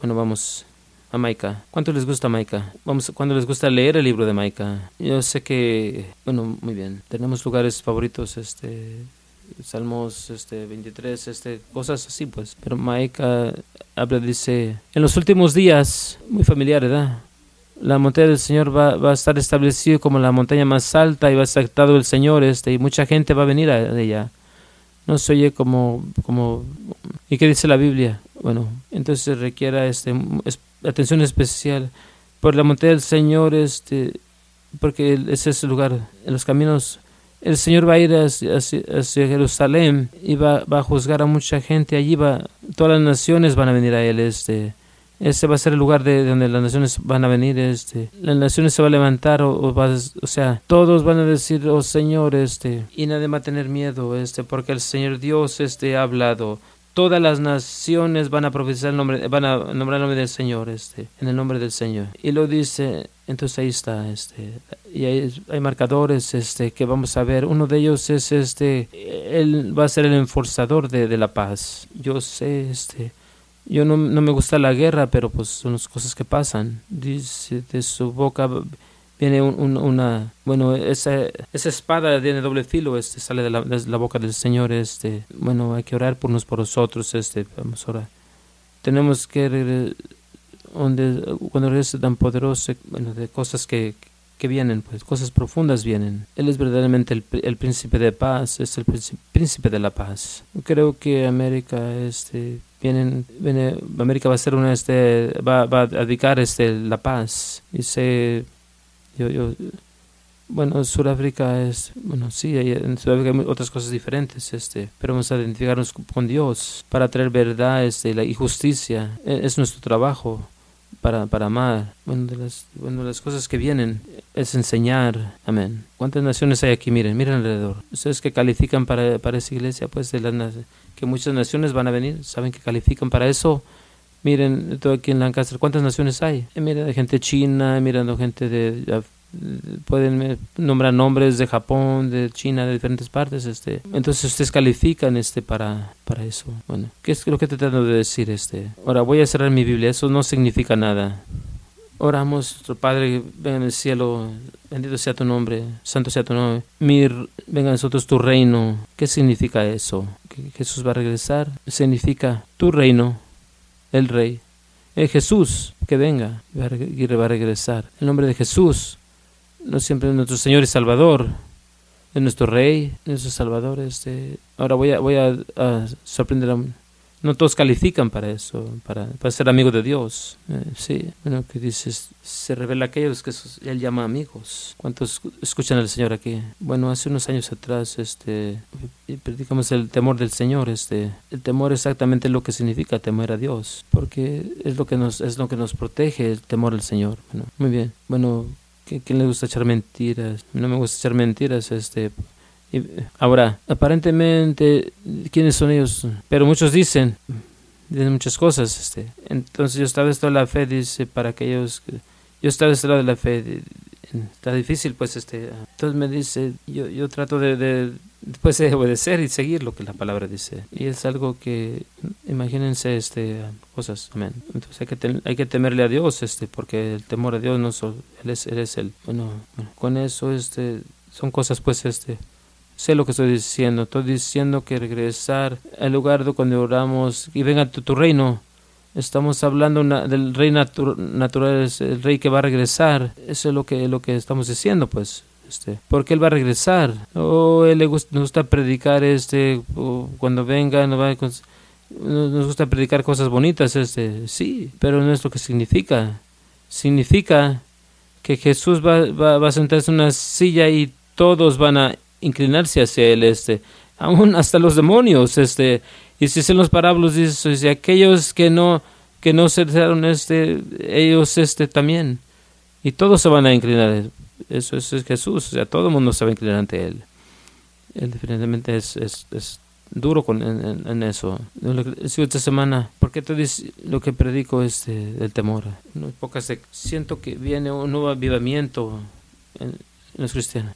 Speaker 2: Bueno, vamos a Maika. ¿Cuánto les gusta Maika? Vamos, ¿Cuándo les gusta leer el libro de Maika? Yo sé que, bueno, muy bien. Tenemos lugares favoritos, este, Salmos este, 23, este, cosas así, pues. Pero Maika habla, dice, en los últimos días, muy familiar, ¿verdad? La montaña del Señor va, va a estar establecido como la montaña más alta y va a estar todo el Señor, este, y mucha gente va a venir a ella. No se oye como, como... ¿Y qué dice la Biblia? Bueno, entonces requiera este, atención especial por la montaña del Señor, este, porque es el lugar, en los caminos. El Señor va a ir hacia, Jerusalén y va, va, a juzgar a mucha gente. Allí va, todas las naciones van a venir a Él. Este, este va a ser el lugar de, donde las naciones van a venir. Este, las naciones se van a levantar, o, o, sea, todos van a decir, oh Señor, este, y nadie va a tener miedo, este, porque el Señor Dios, este, ha hablado todas las naciones van a profetizar el nombre, van a nombrar el nombre del Señor, este, en el nombre del Señor. Y lo dice, entonces ahí está, este, y hay, hay, marcadores, este, que vamos a ver. Uno de ellos es, este, él va a ser el enforzador de, de la paz. Yo sé, este, yo no, no, me gusta la guerra, pero pues son las cosas que pasan. Dice, de su boca viene una, bueno, esa, esa espada tiene doble filo, este, sale de la, boca del Señor, este, bueno, hay que orar por unos por nosotros, este, vamos a orar. Tenemos que, donde, cuando regrese tan poderoso, bueno, de cosas que, que vienen, pues cosas profundas vienen. Él es verdaderamente el, el, príncipe de paz, es el príncipe de la paz. Creo que América, este, vienen, viene, América va a ser una, este, va, va a dedicar, este, la paz y se yo, yo, bueno, Sudáfrica es, bueno, sí, en Sudáfrica hay otras cosas diferentes, este, pero vamos a identificarnos con Dios para traer verdad este, la, y justicia. E, es, nuestro trabajo para, para amar. Bueno de, las, bueno, las cosas que vienen es enseñar. Amén. ¿Cuántas naciones hay aquí? Miren, miren alrededor. Ustedes que califican para, para esa iglesia, pues, de las, que muchas naciones van a venir, saben que califican para eso Miren, todo aquí en Lancaster, ¿cuántas naciones hay? Eh, miren, gente china, mirando gente de... pueden nombrar nombres de Japón, de China, de diferentes partes. este Entonces ustedes califican este para, para eso. Bueno, ¿qué es lo que tratando de decir? este Ahora voy a cerrar mi Biblia, eso no significa nada. Oramos, nuestro Padre, venga en el cielo, bendito sea tu nombre, santo sea tu nombre. Mir, venga a nosotros tu reino. ¿Qué significa eso? ¿Que Jesús va a regresar? Significa tu reino el Rey. Es Jesús que venga y va a regresar. El nombre de Jesús, no siempre es nuestro Señor y Salvador, es nuestro Rey, nuestro Salvador. Este. Ahora voy a, voy a, a sorprender a no todos califican para eso, para, para ser amigos de Dios. Eh, sí, bueno, que dices, se revela aquellos que Él llama amigos. ¿Cuántos escuchan al Señor aquí? Bueno, hace unos años atrás, este, predicamos el temor del Señor. Este, el temor exactamente lo que significa temer a Dios, porque es lo que nos, es lo que nos protege, el temor al Señor. Bueno, muy bien. Bueno, ¿quién le gusta echar mentiras? No me gusta echar mentiras, este ahora, aparentemente, ¿quiénes son ellos? Pero muchos dicen, dicen muchas cosas. Este. Entonces yo estaba de la fe, dice, para aquellos que... Yo estaba de este la fe, está difícil, pues, este... Entonces me dice, yo, yo trato de, de, pues, de obedecer y seguir lo que la palabra dice. Y es algo que, imagínense, este, cosas, amén. Entonces hay que, hay que temerle a Dios, este, porque el temor a Dios no solo, Él es, él es el... Bueno, bueno, con eso, este, son cosas, pues, este sé lo que estoy diciendo. Estoy diciendo que regresar al lugar de oramos y venga tu, tu reino. Estamos hablando del rey natural, es el rey que va a regresar. Eso es lo que, lo que estamos diciendo, pues. Este, porque él va a regresar. O él le gusta, nos gusta predicar este cuando venga, nos, va nos gusta predicar cosas bonitas, este, sí, pero no es lo que significa. Significa que Jesús va, va, va a sentarse en una silla y todos van a inclinarse hacia él, este, aún hasta los demonios, este, y si en los parábolos dice, si aquellos que no, que no se este, ellos, este, también, y todos se van a inclinar, eso, es Jesús, o sea, todo el mundo se va a inclinar ante él, él definitivamente es, es, es duro con, en, eso. Esta semana, porque te dice lo que predico es el temor. pocas siento que viene un nuevo avivamiento en, los cristianos.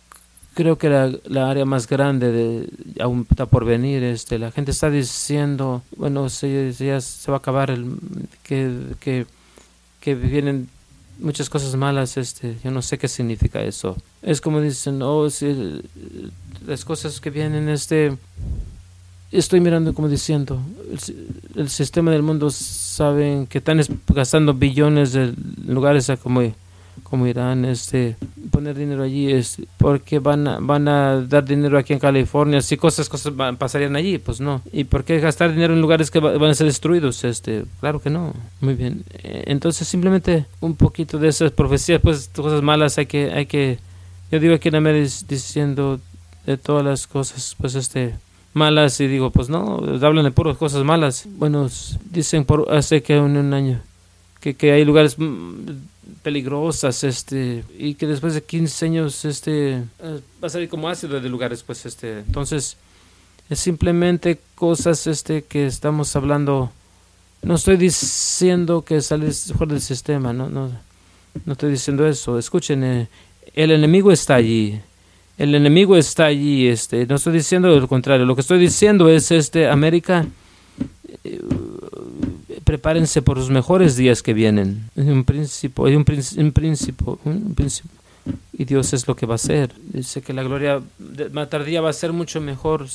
Speaker 2: Creo que la, área más grande de, aún está por venir. Este, la gente está diciendo, bueno, se, ya se va a acabar, el, que, que, vienen muchas cosas malas, este, yo no sé qué significa eso. Es como dicen, oh, si, las cosas que vienen, este, estoy mirando como diciendo, el, sistema del mundo saben que están gastando billones de lugares como como Irán, este, poner dinero allí es porque van a, van a dar dinero aquí en California, si cosas, cosas pasarían allí, pues no. ¿Y por qué gastar dinero en lugares que van a ser destruidos? Este, claro que no. Muy bien. Eh, entonces simplemente un poquito de esas profecías, pues cosas malas hay que, hay que, yo digo aquí en América diciendo de todas las cosas, pues este, malas y digo, pues no, hablan de puras cosas malas. Bueno, dicen por hace que un, un año que, que hay lugares peligrosas, este, y que después de 15 años, este, eh, va a salir como ácido de lugares, pues, este, entonces, es simplemente cosas, este, que estamos hablando, no estoy diciendo que sales fuera del sistema, no, no, no estoy diciendo eso, escuchen, eh, el enemigo está allí, el enemigo está allí, este, no estoy diciendo lo contrario, lo que estoy diciendo es, este, América, eh, prepárense por los mejores días que vienen. Hay un principio, hay un, principio, un principio, y Dios es lo que va a hacer. Dice que la gloria más tardía va a ser mucho mejor.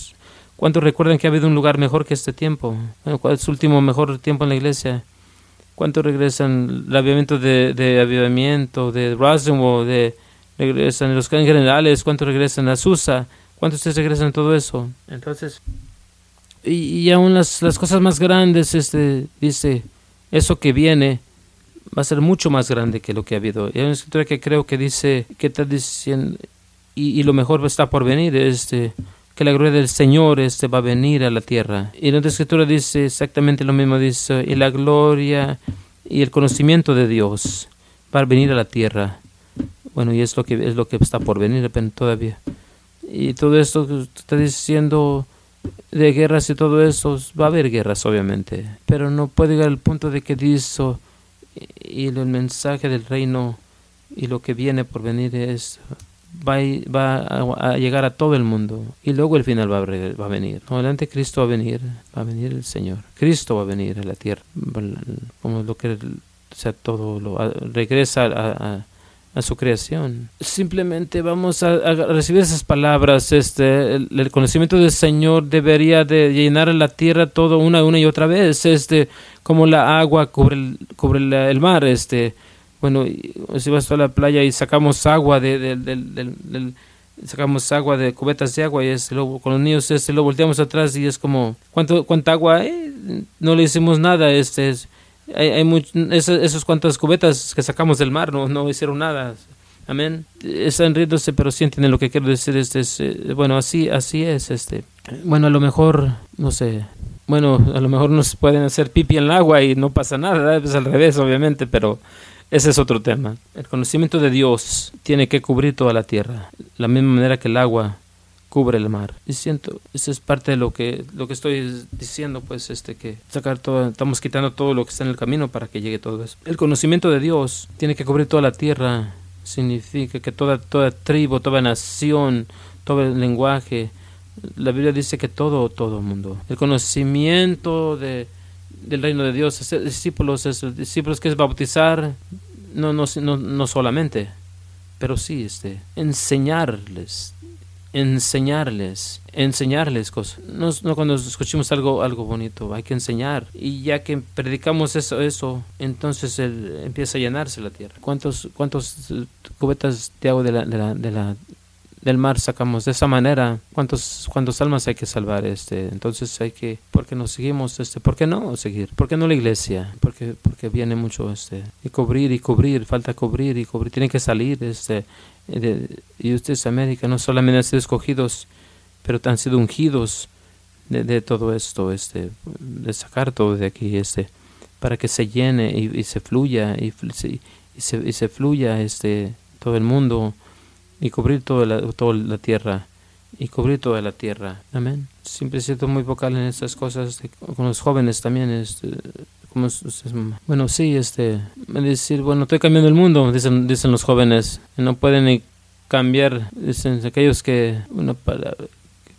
Speaker 2: ¿Cuántos recuerdan que ha habido un lugar mejor que este tiempo? ¿Cuál es el último mejor tiempo en la iglesia? ¿Cuántos regresan el avivamiento de, de avivamiento, de Rosenwald, de regresan los generales? ¿Cuántos regresan a Susa? ¿Cuántos ustedes regresan a todo eso? Entonces, y, aún las, las, cosas más grandes, este, dice, eso que viene va a ser mucho más grande que lo que ha habido. Y hay una escritura que creo que dice, que está diciendo, y, lo mejor está por venir, este, que la gloria del Señor este, va a venir a la tierra. Y la otra escritura dice exactamente lo mismo, dice, y la gloria y el conocimiento de Dios va a venir a la tierra. Bueno, y es lo que, es lo que está por venir todavía. Y todo esto está diciendo de guerras y todo eso, va a haber guerras obviamente, pero no puede llegar al punto de que dice y el mensaje del reino y lo que viene por venir es va, a, llegar a todo el mundo y luego el final va a, va a venir. No, el anticristo va a venir, va a venir el Señor. Cristo va a venir a la tierra, como lo que sea todo lo regresa a a su creación. Simplemente vamos a, recibir esas palabras. Este, el, conocimiento del Señor debería de llenar la tierra todo una, una y otra vez. Este, como la agua cubre el, cubre el, mar. Este, bueno, si vas a la playa y sacamos agua de, sacamos agua de cubetas de agua y es luego con los niños este lo volteamos atrás y es como cuánto cuánta agua no le hicimos nada este es, hay, hay esos, cuantas cubetas que sacamos del mar no, no hicieron nada. Amén. Están riéndose, pero sí entienden lo que quiero decir. Este, es, eh, bueno, así, así es. Este. Bueno, a lo mejor, no sé. Bueno, a lo mejor nos pueden hacer pipi en el agua y no pasa nada. Es al revés, obviamente, pero ese es otro tema. El conocimiento de Dios tiene que cubrir toda la tierra. La misma manera que el agua cubre el mar. Y siento, eso es parte de lo que, lo que estoy diciendo, pues, este, que sacar todo, estamos quitando todo lo que está en el camino para que llegue todo eso. El conocimiento de Dios tiene que cubrir toda la tierra, significa que toda, toda tribu, toda nación, todo el lenguaje, la Biblia dice que todo, todo mundo. El conocimiento de, del reino de Dios, discípulos, discípulos que es bautizar, no, no, no, no solamente, pero sí, este, enseñarles enseñarles, enseñarles cosas. No, no, cuando escuchemos algo, algo bonito, hay que enseñar. Y ya que predicamos eso, eso entonces empieza a llenarse la tierra. ¿Cuántos, cuántos cubetas de agua de la, de la, de la del mar sacamos de esa manera cuántos cuántos almas hay que salvar este entonces hay que ¿por qué no seguimos este por qué no seguir por qué no la iglesia porque porque viene mucho este y cubrir y cubrir falta cubrir y cubrir tienen que salir este y ustedes América no solamente han sido escogidos, pero han sido ungidos de, todo esto, este, de sacar todo de aquí, este, para que se llene y, se fluya y, se, y se fluya este, todo el mundo y cubrir toda la, toda la tierra y cubrir toda la tierra. Amén. Siempre sido muy vocal en estas cosas, con los jóvenes también. Este, como, bueno, sí, este, decir, bueno, estoy cambiando el mundo, dicen, dicen los jóvenes. No pueden ni cambiar, dicen aquellos que, bueno, para,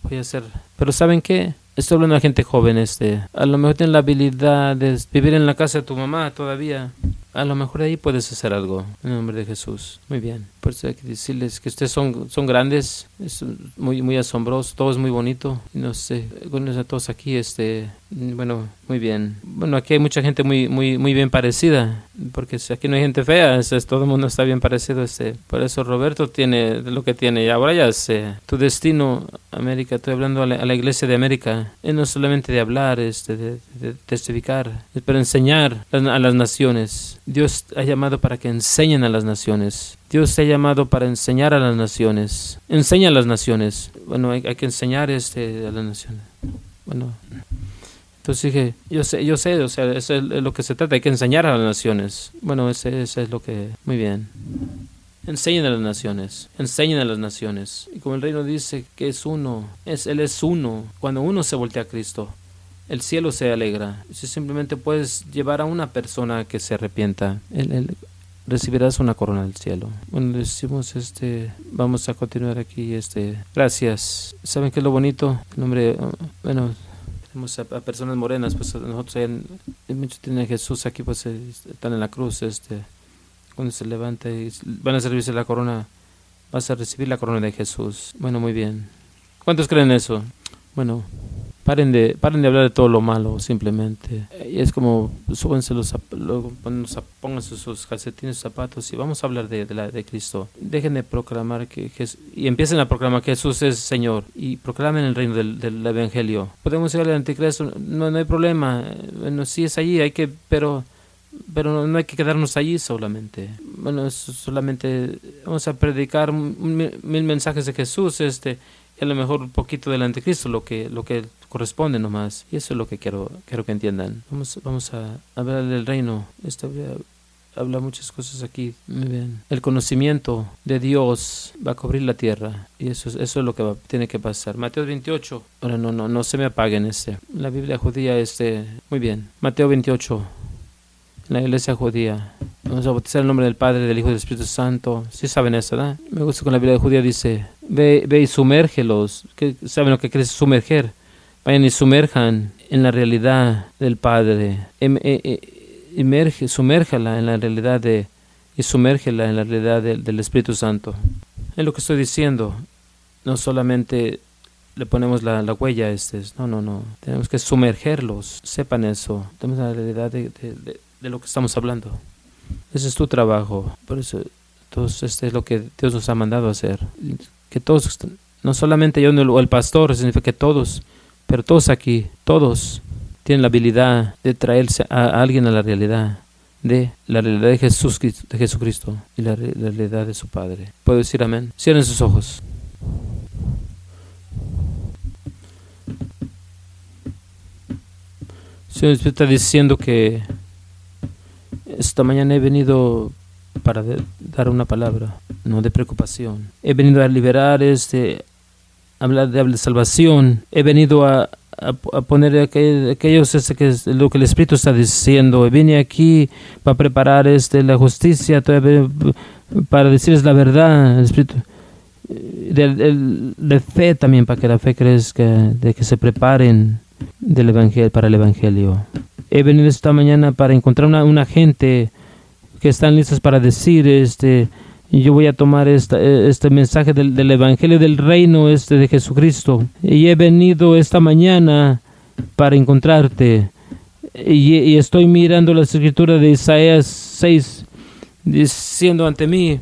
Speaker 2: voy a hacer. Pero ¿saben qué? Estoy hablando de gente joven, este. A lo mejor tienen la habilidad de vivir en la casa de tu mamá todavía. A lo mejor ahí puedes hacer algo en el nombre de Jesús. Muy bien. Por eso hay que decirles que ustedes son, son grandes, es muy, muy asombroso, todo es muy bonito. No sé, bueno, a todos aquí, este, bueno, muy bien. Bueno, aquí hay mucha gente muy, muy, muy bien parecida, porque aquí no hay gente fea, es, todo el mundo está bien parecido. Este. Por eso Roberto tiene lo que tiene. Y ahora ya sé, tu destino, América, estoy hablando a la, iglesia de América, es no solamente de hablar, este, de, de testificar, pero enseñar a las naciones Dios ha llamado para que enseñen a las naciones. Dios te ha llamado para enseñar a las naciones. Enseña a las naciones. Bueno, hay, que enseñar este, a las naciones. Bueno, entonces dije, yo sé, yo sé, o sea, eso es lo que se trata, hay que enseñar a las naciones. Bueno, ese, es lo que... Muy bien. Enseñen a las naciones, enseñen a las naciones. Y como el reino dice que es uno, es, Él es uno. Cuando uno se voltea a Cristo, el cielo se alegra. Si simplemente puedes llevar a una persona que se arrepienta, él, recibirás una corona del cielo. Bueno, decimos este, vamos a continuar aquí, este, gracias. ¿Saben qué es lo bonito? El nombre, bueno, tenemos a, personas morenas, pues nosotros en, muchos tienen a Jesús aquí, pues están en la cruz, este, cuando se levanta y van a servirse la corona, vas a recibir la corona de Jesús. Bueno, muy bien. ¿Cuántos creen eso? Bueno, Paren de, paren de hablar de todo lo malo, simplemente. Es como, súbanse los, pónganse sus calcetines, zapatos y vamos a hablar de, de, la, de Cristo. Dejen de proclamar que Jesús, y empiecen a proclamar que Jesús es Señor y proclamen el reino del, del Evangelio. Podemos ir al anticristo, no, no hay problema. Bueno, sí es allí, hay que, pero pero no, hay que quedarnos allí solamente. Bueno, solamente vamos a predicar mil mensajes de Jesús, este, a lo mejor un poquito del anticristo, lo que, lo que corresponde nomás. Y eso es lo que quiero, quiero que entiendan. Vamos, vamos a hablar del reino. Esto habla muchas cosas aquí. Muy bien. El conocimiento de Dios va a cubrir la tierra. Y eso, eso es lo que tiene que pasar. Mateo 28. Ahora no, no, no se me apaguen este. La Biblia judía, este. Muy bien. Mateo 28 la iglesia judía. Vamos a bautizar el nombre del Padre, del Hijo y del Espíritu Santo. Sí saben eso, ¿verdad? Me gusta con la Biblia judía dice, ve, ve y sumérgelos. ¿Qué, ¿Saben lo que quiere sumerger? Vayan y sumerjan en la realidad del Padre. Em, e, e, emerge, sumérjala en la realidad de y sumérgela en la realidad del Espíritu Santo. Es lo que estoy diciendo. No solamente le ponemos la, la huella este, no, no, no. Tenemos que sumergerlos. Sepan eso. Tenemos la realidad de de lo que estamos hablando. Ese es tu trabajo. Por eso, entonces, este es lo que Dios nos ha mandado a hacer. Que todos, no solamente yo o el pastor, significa que todos, pero todos aquí, todos tienen la habilidad de traerse a alguien a la realidad de la realidad de, Jesús, de Jesucristo y la, realidad de su Padre. ¿Puedo decir amén? Cierren sus ojos. Señor está diciendo que esta mañana he venido para dar una palabra, no de preocupación. He venido a liberar, este, hablar de, salvación. He venido a, poner aquellos este, que lo que el Espíritu está diciendo. Vine aquí para preparar este, la justicia, para decirles la verdad, el Espíritu. De, fe también, para que la fe crezca, de que se preparen del evangelio, para el Evangelio. He venido esta mañana para encontrar una, una gente que están listos para decir, este, yo voy a tomar esta, este mensaje del, del, Evangelio del Reino este de Jesucristo. Y he venido esta mañana para encontrarte. Y, y estoy mirando la escritura de Isaías 6, diciendo ante mí,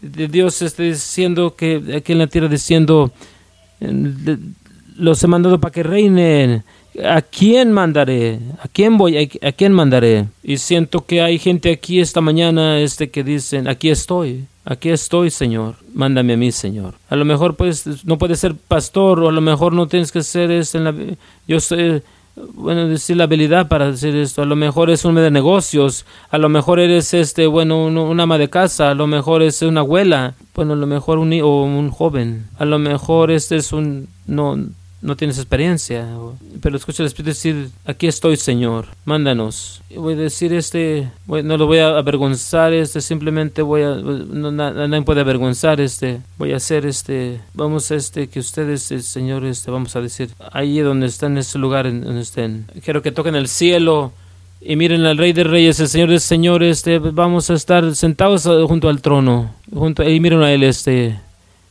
Speaker 2: Dios está diciendo que aquí en la tierra, diciendo, los he mandado para que reinen ¿A quién mandaré? ¿A quién voy? ¿A quién mandaré? Y siento que hay gente aquí esta mañana este que dicen, aquí estoy, aquí estoy, Señor, mándame a mí, Señor. A lo mejor pues no puedes ser pastor o a lo mejor no tienes que ser este en la yo sé bueno, decir la habilidad para hacer esto. A lo mejor es un de negocios, a lo mejor eres este, bueno, un, ama de casa, a lo mejor es una abuela, bueno, a lo mejor un o un joven, a lo mejor este es un no no tienes experiencia, pero escucha el Espíritu decir, aquí estoy Señor, mándanos. Y voy a decir este, no lo voy a avergonzar, este, simplemente voy a, no, nadie puede avergonzar, este, voy a hacer este, vamos a este, que ustedes, el Señor, este, vamos a decir, ahí donde están, en ese lugar donde estén. Quiero que toquen el cielo, y miren al Rey de Reyes, el Señor de Señores, este, vamos a estar sentados junto al trono, junto, y miren a Él, este,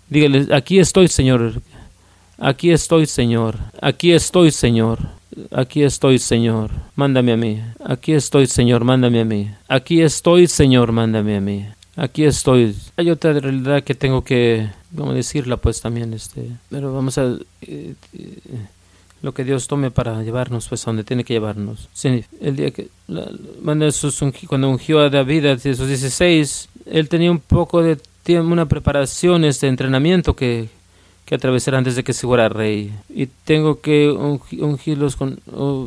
Speaker 2: dígale, aquí estoy, Señor, Aquí estoy, Señor. Aquí estoy, Señor. Aquí estoy, Señor. Mándame a mí. Aquí estoy, Señor. Mándame a mí. Aquí estoy, Señor. Mándame a mí. Aquí estoy. Hay otra realidad que tengo que, vamos decirla, pues también, este. Pero vamos a. Eh, eh, lo que Dios tome para llevarnos, pues a donde tiene que llevarnos. Sí, el día que. cuando ungió a David a sus 16, él tenía un poco de tiempo, una preparación, este entrenamiento que que atravesar antes de que se fuera rey. Y tengo que ungirlos con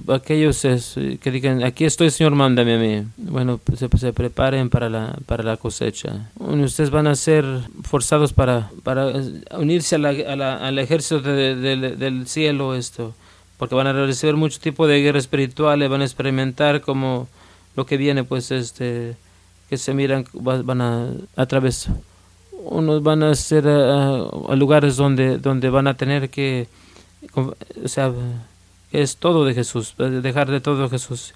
Speaker 2: aquellos que digan, aquí estoy, Señor, mándame a mí. Bueno, pues, se, preparen para la, para la cosecha. Ustedes van a ser forzados para, para unirse al ejército del cielo, esto, porque van a recibir mucho tipo de guerra espiritual, van a experimentar como lo que viene, pues, este, que se miran, van a atravesar unos van a ser a, lugares donde, donde van a tener que, o sea, es todo de Jesús, dejar de todo Jesús.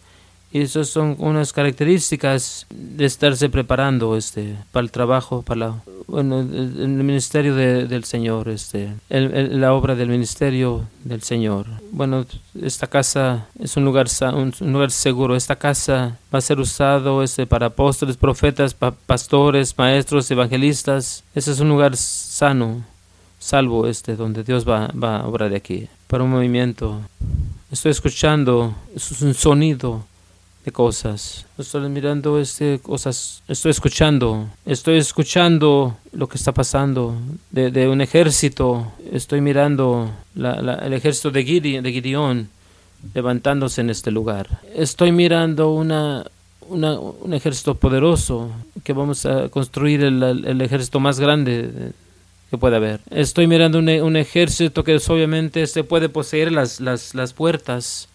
Speaker 2: Y esas son unas características de estarse preparando este, para el trabajo, para la, bueno, el, ministerio del Señor, este, la obra del ministerio del Señor. Bueno, esta casa es un lugar, un, lugar seguro. Esta casa va a ser usado este, para apóstoles, profetas, pastores, maestros, evangelistas. Este es un lugar sano, salvo este, donde Dios va, va a obrar de aquí. Para un movimiento. Estoy escuchando, es un sonido de cosas. Estoy mirando este cosas, estoy escuchando, estoy escuchando lo que está pasando de, de un ejército. Estoy mirando el ejército de, de Gideón levantándose en este lugar. Estoy mirando una, una, un ejército poderoso que vamos a construir el, el ejército más grande que puede haber. Estoy mirando un, un, ejército que obviamente se puede poseer las, las, las puertas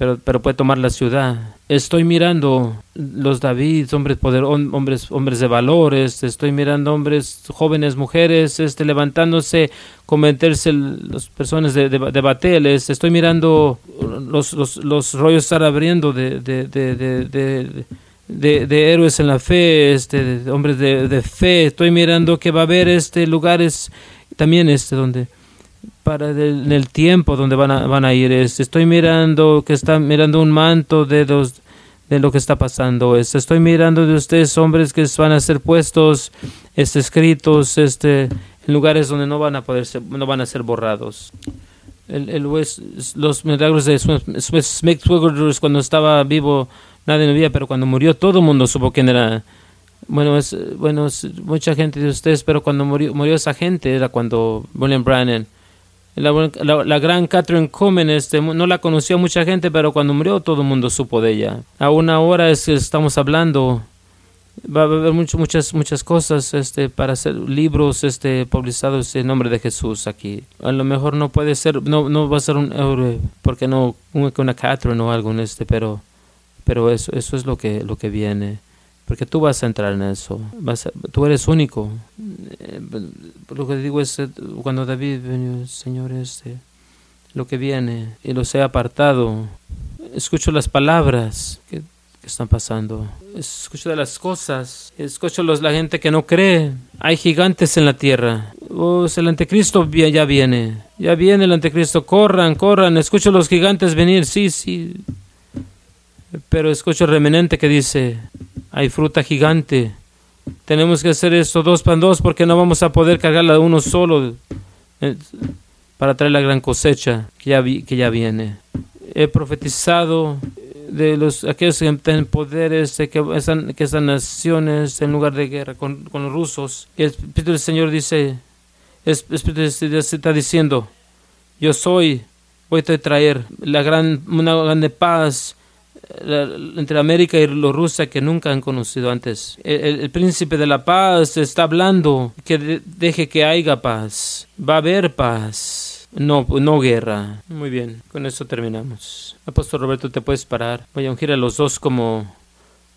Speaker 2: pero, pero puede tomar la ciudad. Estoy mirando los David, hombres, poder, hombres, hombres de valores, estoy mirando hombres, jóvenes, mujeres, este, levantándose, convertirse las personas de, de, de bateles, estoy mirando los, los, los rollos estar abriendo de, de, de de, de, héroes en la fe, este, de hombres de, de, fe. Estoy mirando que va a haber este lugares también este donde para el, tiempo donde van a, van a ir. estoy mirando que están mirando un manto de los de lo que está pasando. estoy mirando de ustedes hombres que van a ser puestos, este, escritos, este, en lugares donde no van a poder ser, no van a ser borrados. El, el los milagros de Smith cuando estaba vivo nadie lo veía, pero cuando murió todo el mundo supo quién era. Bueno, es, bueno, mucha gente de ustedes, pero cuando murió, murió esa gente era cuando William Brannan la, gran Catherine Comen este, no la conoció mucha gente, pero cuando murió todo el mundo supo de ella. Aún ahora es que estamos hablando, va a haber muchas, muchas cosas este, para hacer libros este, publicados en nombre de Jesús aquí. A lo mejor no puede ser, no, no va a ser un euro, porque no una Catherine o algo en este, pero, pero eso, eso es lo que, lo que viene porque tú vas a entrar en eso, vas tú eres único. Eh, lo que digo es, eh, cuando David vino, Señor, este, lo que viene, y los he apartado, escucho las palabras que, están pasando, escucho las cosas, escucho los, la gente que no cree, hay gigantes en la tierra, oh, el anticristo ya viene, ya viene el anticristo, corran, corran, escucho los gigantes venir, sí, sí, pero escucho el remanente que dice, hay fruta gigante. Tenemos que hacer esto dos para dos porque no vamos a poder cargarla uno solo eh, para traer la gran cosecha que ya, que ya viene. He profetizado de los aquellos que tienen poderes de que están, naciones en lugar de guerra con, con los rusos. El Espíritu del Señor dice, el Espíritu está diciendo, yo soy voy a traer la gran, una grande paz entre América y los Rusia que nunca han conocido antes. El, príncipe de la paz está hablando que deje que haya paz. Va a haber paz. No, no guerra. Muy bien, con eso terminamos. Apóstol Roberto, te puedes parar. Voy a ungir a los dos como,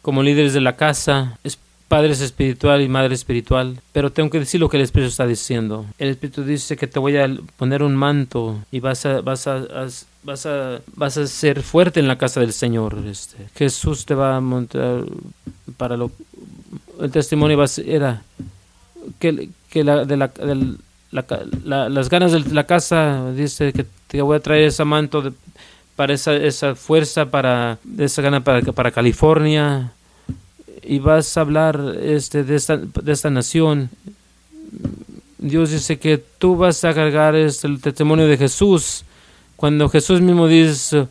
Speaker 2: como líderes de la casa. Padre espiritual y madre espiritual, pero tengo que decir lo que el Espíritu está diciendo. El Espíritu dice que te voy a poner un manto y vas a, vas a, vas a, vas a ser fuerte en la casa del Señor. Este. Jesús te va a montar para lo... El testimonio era que, que la, de, la, las ganas de la casa, dice que te voy a traer ese manto para esa, esa fuerza, para esa gana para, para California y vas a hablar este, de, esta, de esta nación. Dios dice que tú vas a cargar este, el testimonio de Jesús. Cuando Jesús mismo dice,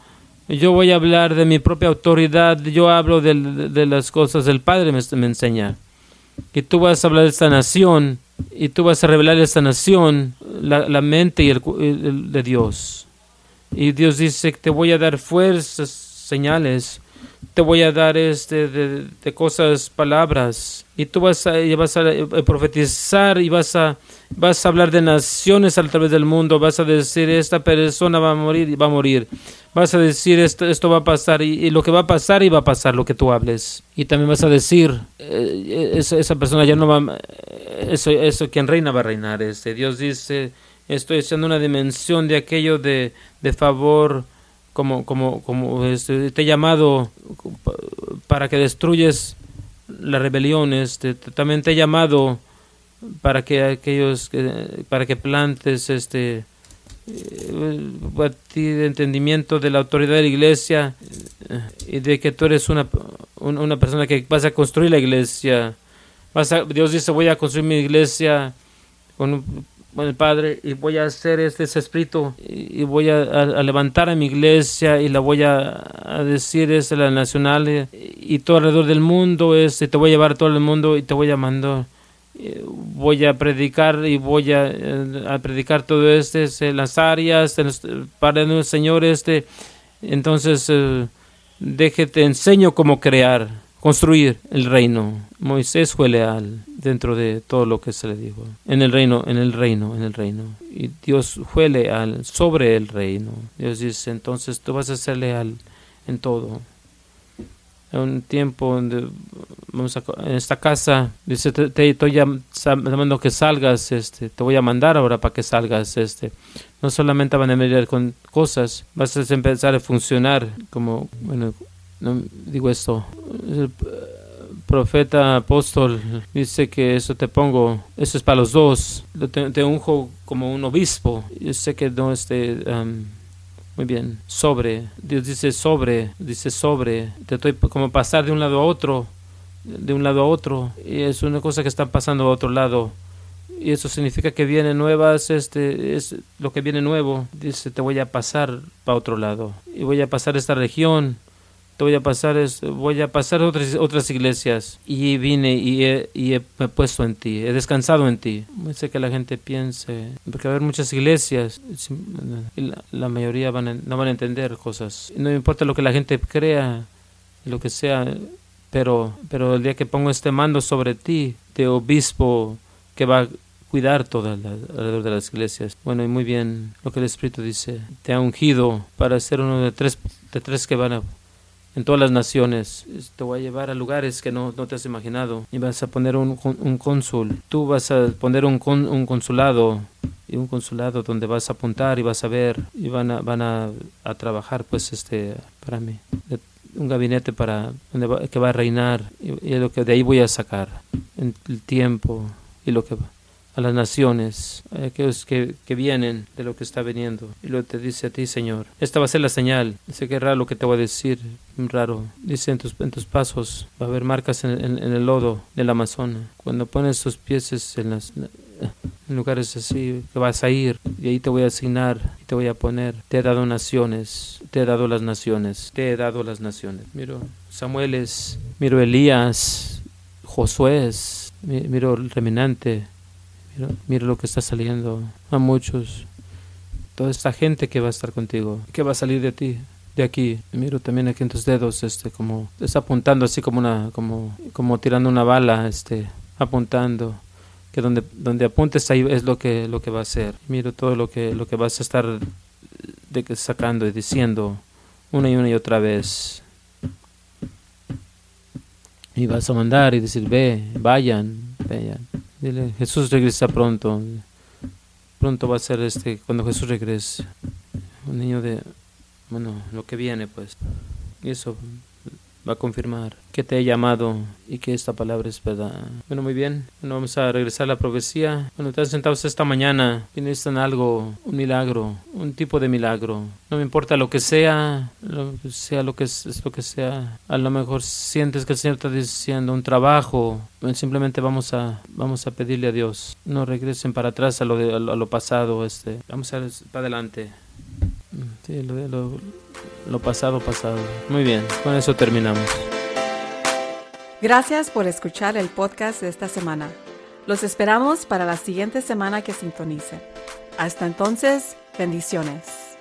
Speaker 2: yo voy a hablar de mi propia autoridad, yo hablo de, de las cosas del Padre, me, me, enseña. Y tú vas a hablar de esta nación y tú vas a revelar a esta nación la, la mente y el, el, de Dios. Y Dios dice que te voy a dar fuerzas, señales te voy a dar este de, cosas, palabras, y tú vas a, vas a eh, profetizar y vas a, vas a hablar de naciones a través del mundo, vas a decir esta persona va a morir y va a morir, vas a decir esto, esto va a pasar y, lo que va a pasar y va a pasar lo que tú hables, y también vas a decir eh, esa, persona ya no va, eso, eso quien reina va a reinar, este, Dios dice estoy haciendo una dimensión de aquello de, de favor, como, como, como este, te he llamado para que destruyes la rebelión, este, también te he llamado para que aquellos, para que plantes este eh, entendimiento de la autoridad de la iglesia y de que tú eres una, una persona que vas a construir la iglesia. Vas a, Dios dice, voy a construir mi iglesia con bueno, Padre, y voy a hacer este, espíritu, y, voy a, levantar a mi iglesia, y la voy a, decir, es la nacional, eh, y, todo alrededor del mundo, es, te voy a llevar a todo el mundo, y te voy a mandar. Voy a predicar y voy a, eh, predicar todo este, en las áreas, para el Señor, este. Entonces, eh, déjate, enseño cómo crear construir el reino. Moisés fue leal dentro de todo lo que se le dijo. En el reino, en el reino, en el reino. Y Dios fue leal sobre el reino. Dios dice, entonces tú vas a ser leal en todo. En un tiempo donde en esta casa, dice, te, estoy llamando que salgas, este, te voy a mandar ahora para que salgas, este. No solamente van a venir con cosas, vas a empezar a funcionar como, no digo esto. El profeta apóstol dice que eso te pongo, eso es para los dos. Te, unjo como un obispo. Yo sé que no esté. muy bien, sobre. Dios dice sobre, dice sobre. Te estoy como pasar de un lado a otro, de un lado a otro. Y es una cosa que está pasando a otro lado y eso significa que viene nuevas, este es lo que viene nuevo. Dice, te voy a pasar para otro lado y voy a pasar esta región voy a pasar voy a pasar otras otras iglesias y vine y he, y he, me puesto en ti he descansado en ti sé que la gente piense porque va a haber muchas iglesias y la, mayoría van no van a entender cosas no importa lo que la gente crea lo que sea pero pero el día que pongo este mando sobre ti de obispo que va a cuidar todo alrededor de las iglesias. Bueno, y muy bien lo que el Espíritu dice. Te ha ungido para ser uno de tres, de tres que van a en todas las naciones. Te voy a llevar a lugares que no, no te has imaginado. Y vas a poner un, un cónsul. Tú vas a poner un, un consulado. Y un consulado donde vas a apuntar y vas a ver. Y van a, van a, a trabajar, pues, este, para mí. Un gabinete para donde que va a reinar. Y, y lo que de ahí voy a sacar. En el tiempo y lo que va a las naciones, a aquellos que, que, vienen de lo que está viniendo. Y lo te dice a ti, Señor. Esta va a ser la señal. Dice que raro lo que te voy a decir, raro. Dice en tus, en tus pasos va a haber marcas en, en, el lodo del Amazonas. Cuando pones tus pies en, las, lugares así, que vas a ir y ahí te voy a asignar te voy a poner. Te he dado naciones, te he dado las naciones, te he dado las naciones. Miro Samuel miro Elías, Josué, miro el reminante Mira, lo que está saliendo a muchos. toda esta gente que va a estar contigo, que va a salir de ti, de aquí. Miro también aquí en tus dedos, este, como está apuntando así como una, como, como tirando una bala, este, apuntando. Que donde, donde apuntes ahí es lo que, lo que va a ser. Miro todo lo que, lo que vas a estar de, sacando y diciendo una y una y otra vez. Y vas a mandar y decir, ve, vayan, vayan. Dile, Jesús regresa pronto. Pronto va a ser este, cuando Jesús regrese. Un niño de, bueno, lo que viene pues. Eso va a confirmar que te he llamado y que esta palabra es verdad. Bueno, muy bien. Bueno, vamos a regresar a la profecía. Bueno, están sentados esta mañana y necesitan algo, un milagro, un tipo de milagro. No me importa lo que sea, lo sea lo que es, lo que sea. A lo mejor sientes que el Señor está diciendo un trabajo. Simplemente vamos a, vamos a pedirle a Dios. No regresen para atrás a lo, de, a lo, pasado. Este. Vamos a para adelante. Sí, lo, lo, pasado, pasado. Muy bien, con eso terminamos.
Speaker 1: Gracias por escuchar el podcast de esta semana. Los esperamos para la siguiente semana que sintonicen. Hasta entonces, bendiciones.